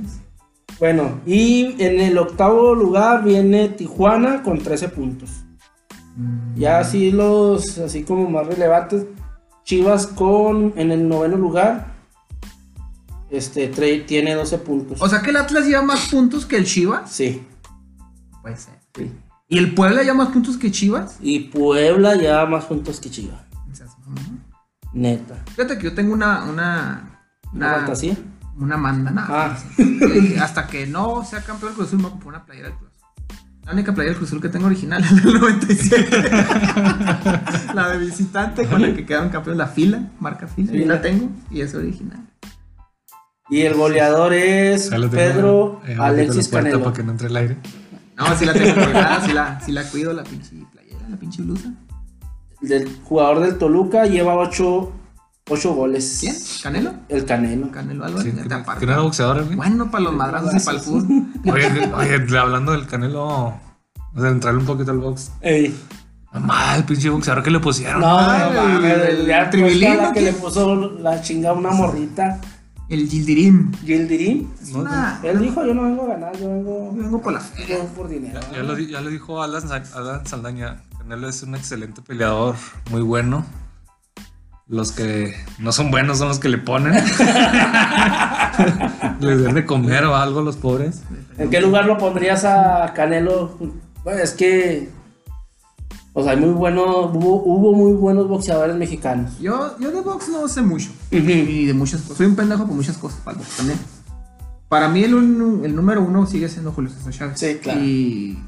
Bueno, y en el octavo lugar viene Tijuana con 13 puntos. Ya así los, así como más relevantes, Chivas con, en el noveno lugar, este, tiene 12 puntos. O sea que el Atlas lleva más puntos que el Chivas. sí, Puede ser. sí. ¿Y el Puebla lleva más puntos que Chivas? Y Puebla lleva más puntos que Chivas, neta. Fíjate que yo tengo una. Una, ¿Una fantasía? Una manda, nada. Ah. Hasta que no sea campeón del Cruz Azul, me voy a comprar una playera del Cruz. La única playera del Cruz Azul que tengo original es del 97. la de visitante con la que quedaron campeones, la fila, marca fila. Sí. Yo la tengo y es original. Y el goleador es Pedro eh, Alexis la Canelo. Para que no entre el aire. No, sí la tengo colgada, sí la, sí la cuido, la pinche playera, la pinche blusa. Del jugador del Toluca lleva 8, goles. ¿Quién? ¿Canelo? El Canelo. Canelo Álvarez, Sí, que, era boxeador, güey. Bueno, para los madrazos y para el fútbol. Oye, oye, hablando del Canelo, o sea, entrarle un poquito al box. Ey. Mamá, el pinche boxeador que le pusieron. No, Ah, no el- el, que le puso la chinga a una morrita. El Gildirim. Gildirim. No, Él dijo, yo no vengo a ganar, yo vengo, Vengo por la yo feria. vengo por dinero. Ya, ya lo, ya lo dijo Alan, Alan Saldaña. Canelo es un excelente peleador, muy bueno. Los que no son buenos son los que le ponen. Les den de comer o algo los pobres. ¿En qué lugar lo pondrías a Canelo? Bueno, es que... O sea, hay muy buenos, hubo, hubo muy buenos boxeadores mexicanos. Yo, yo de box no sé mucho. Y de muchas cosas. Soy un pendejo por muchas cosas para el box también. Para mí el, un- el número uno sigue siendo Julio César Chávez. Sí, claro. Y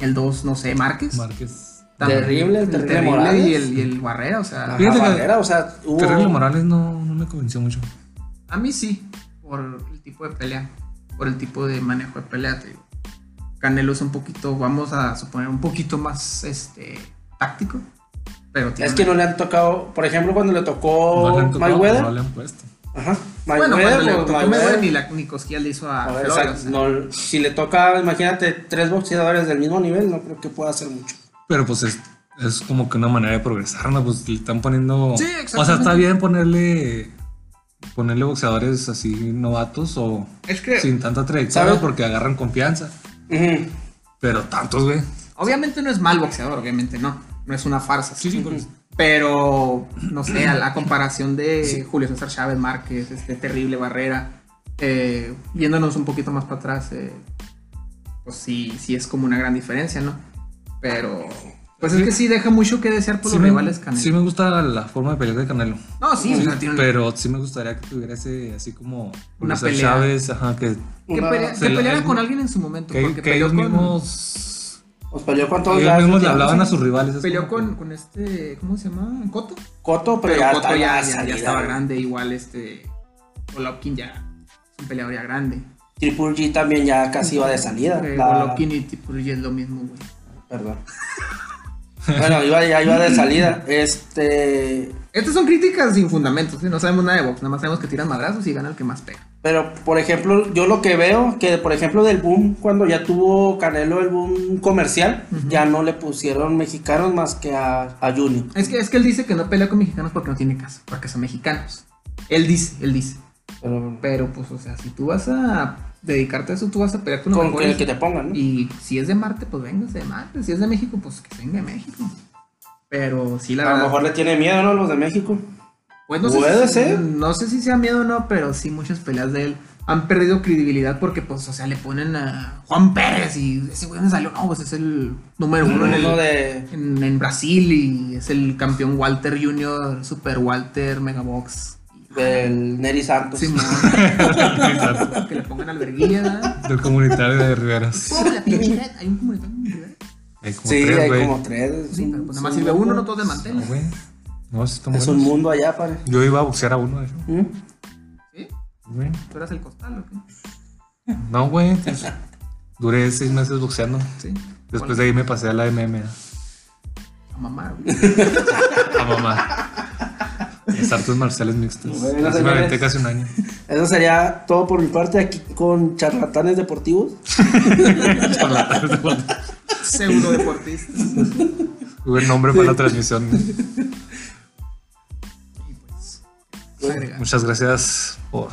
el dos, no sé, Márquez. Márquez. Terrible, el terrible Morales. y el, y el Barrera, o sea, Ajá, Fíjate que- Barrera, o sea, hubo... Terrible Morales no, no me convenció mucho. a mí sí, por el tipo de pelea, por el tipo de manejo de pelea, te digo. Canelo es un poquito, vamos a suponer, un poquito más este táctico, pero tiene Es que no le han tocado, por ejemplo, cuando le tocó No le han tocado, Mayweather. no le han puesto. Ajá. Bueno, Mayweather, cuando le tocó Mayweather. Ni, la, ni cosquilla le hizo a, A ver, Flores, exacto, o sea. no, si le toca, imagínate, tres boxeadores del mismo nivel, no creo que pueda hacer mucho. Pero pues es, es como que una manera de progresar, ¿no? Pues le están poniendo. Sí, O sea, exactamente. está bien ponerle. Ponerle boxeadores así novatos o Es que- sin tanta trayectoria ¿Sabes? porque agarran confianza. Pero tantos, güey. Obviamente no es mal boxeador, obviamente no. No es una farsa. Sí, sí, pues. Pero, no sé, a la comparación de Julio César Chávez Márquez, este terrible Barrera, eh, viéndonos un poquito más para atrás, eh, pues sí, sí es como una gran diferencia, ¿no? Pero, pues es que sí deja mucho que desear por Sí los me, rivales Canelo. sí me gusta la forma de pelear de Canelo. no, sí, o Sí, sea, tiene un- pero sí me gustaría que tuviera ese así como Una pelea. Chávez, ajá, que, que, Una- pelea- que peleara el- con alguien en su momento. que, porque que peleó ellos con, mismos Pues peleó con todos ellos ya, mismos le hablaban sí. a sus rivales. es Peleó como con, que- con este, ¿cómo se llama? Coto. Coto, pero, Pero ya, Cotto está, ya, estaba grande, igual este Golovkin ya es un peleador ya grande. Triple G también ya casi iba de salida. Golovkin y Tipurgi es lo mismo, güey. Perdón. bueno, iba, ya iba de salida. Este. Estas son críticas sin fundamentos, ¿sí? no sabemos nada de box, nada más sabemos que tiran madrazos y gana el que más pega. Pero, por ejemplo, yo lo que veo, que por ejemplo del boom, cuando ya tuvo Canelo el boom comercial, ya no le pusieron mexicanos más que a, a Junior. Es que, es que él dice que no pelea con mexicanos porque no tiene caso, porque son mexicanos. Él dice, él dice. Pero, Pero pues, o sea, si tú vas a dedicarte a eso, tú vas a pelear con con que, mejores. que te pongan, ¿no? Y si es de Marte, pues véngase de Marte. Si es de México, pues que venga de México. Pero sí, la a lo verdad. mejor le tiene miedo, ¿no? Los de México. Pues no sé Puede si- ser. No sé si sea miedo o no, pero sí muchas peleas de él han perdido credibilidad porque, pues, o sea, le ponen a Juan Pérez y ese güey me salió, no, pues es el número uno en, el- de. en, en Brasil y es el campeón Walter Junior, Super Walter, Megabox. Del Neri Santos. Sí, que le pongan. ¿verdad? Del comunitario de Riveras. Oh, la pinche red. Hay un comunitario en Rivera. Hay como sí, tres, hay como tres. Sí, pero un- pues es nada más un sirve uno, no todos de mantel. No, güey. No, sí están Es un buenos. mundo allá, padre. Yo iba a boxear a uno, de hecho. ¿Mm? ¿Sí? ¿Tú eras el costal o qué? No, güey. pues, duré seis meses boxeando. Sí. Después de ahí me pasé a la MMA. A mamar, güey. A mamá. Las artes marciales mixtas. Bueno, Así me aventé señores. casi un año. Eso sería todo por mi parte aquí con charlatanes deportivos. Pseudo deportista. Tuve el nombre para la transmisión. Y pues. Muchas gracias por.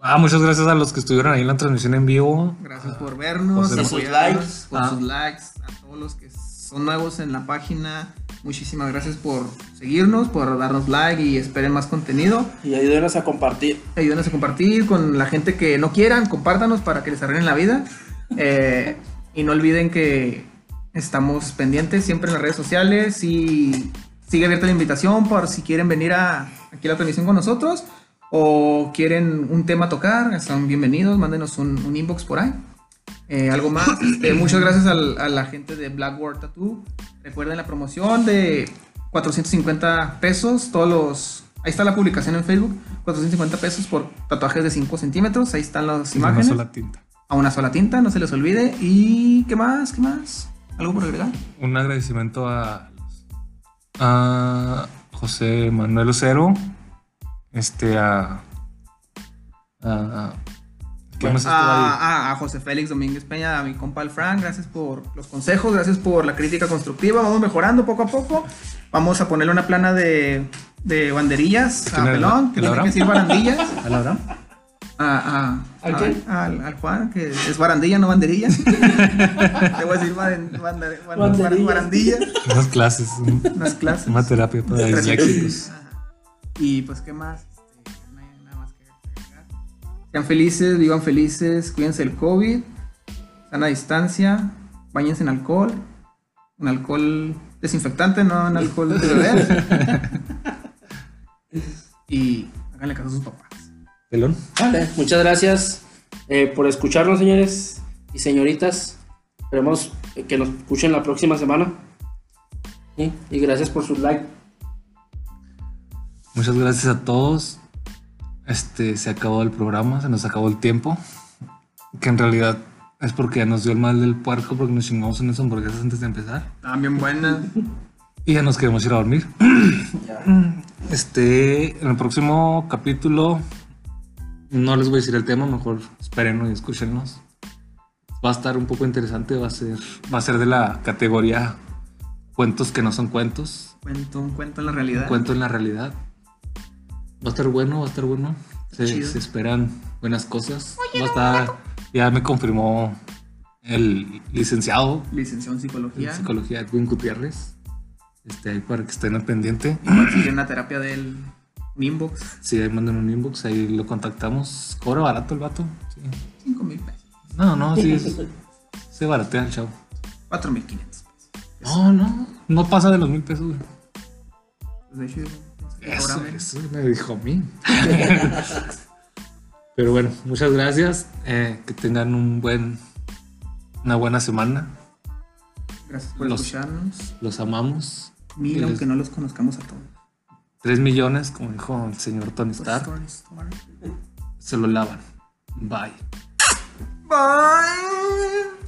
Ah, muchas gracias a los que estuvieron ahí en la transmisión en vivo. Gracias por vernos, Por sus likes. por Ah. sus likes, a todos los que son nuevos en la página. Muchísimas gracias por seguirnos, por darnos like y esperen más contenido. Y ayúdenos a compartir. Ayúdenos a compartir con la gente que no quieran, compártanos para que les arreglen la vida. Eh, y no olviden que estamos pendientes siempre en las redes sociales y sigue abierta la invitación por si quieren venir a, aquí a la transmisión con nosotros o quieren un tema a tocar, están bienvenidos, mándenos un, un inbox por ahí. Eh, algo más, este, muchas gracias al- a la gente de Blackboard Tattoo. Recuerden la promoción de 450 pesos, todos los... Ahí está la publicación en Facebook, 450 pesos por tatuajes de 5 centímetros, ahí están las Una imágenes. sola tinta. A una sola tinta, no se les olvide. ¿Y qué más? ¿Qué más? ¿Algo por agregar? Un agradecimiento a, a José Manuel Ocero. Este, a. a ¿Qué más estuvo ahí? a, José Félix Domínguez Peña, a mi compa el Frank, gracias por los consejos, gracias por la crítica constructiva. Vamos mejorando poco a poco. Vamos a ponerle una plana de, de banderillas a. Pelón, que ¿El tiene que decir barandillas. ¿A la hora? A, a- ¿Al a- quién? al, al Juan, que es barandilla, no banderilla. Te voy a decir banda- Banderillas. barandilla. Unas clases. un- Unas clases. Una terapia para disléxicos. Y pues, ¿qué más? Sean felices, vivan felices, cuídense del COVID, sana distancia, bañense en alcohol, en alcohol desinfectante, no en alcohol de beber. y háganle caso a sus papás. Pelón. Vale, muchas gracias eh, por escucharnos, señores y señoritas. Esperemos que nos escuchen la próxima semana. Sí, Y gracias por sus likes. Muchas gracias a todos. Este, se acabó el programa, se nos acabó el tiempo. Que en realidad es porque ya nos dio el mal del puerco porque nos chingamos unas hamburguesas antes de empezar. Estaban bien buenas. Y ya nos queremos ir a dormir. Este, en el próximo capítulo, no les voy a decir el tema, mejor esperen y escúchenos. Va a estar un poco interesante, va a ser, va a ser de la categoría cuentos que no son cuentos, Cuento, un cuento en la realidad. cuento en la realidad. Va a estar bueno, va a estar bueno. Se, esperan buenas cosas. Va a estar, ya me confirmó el licenciado Licenciado en en psicología. psicología Edwin Gutiérrez. Este, ahí para que estén al pendiente. Igual sigue una terapia del un inbox. Sí, ahí mandan un inbox, ahí lo contactamos. Cobra barato el vato. Sí. 5 mil pesos. No, no, sí, es- se baratea el chavo. 4 mil 500 No, no, no pasa de los mil pesos. güey. De hecho, Eso, me dijo a mí. Pero bueno, muchas gracias. eh, que tengan un buen, una buena semana. Gracias por Los- escucharnos. Los amamos. Mil, aunque no los conozcamos a todos. Tres millones, como dijo el señor Tony Stark, Tony Stark. se lo lavan. Bye. Bye.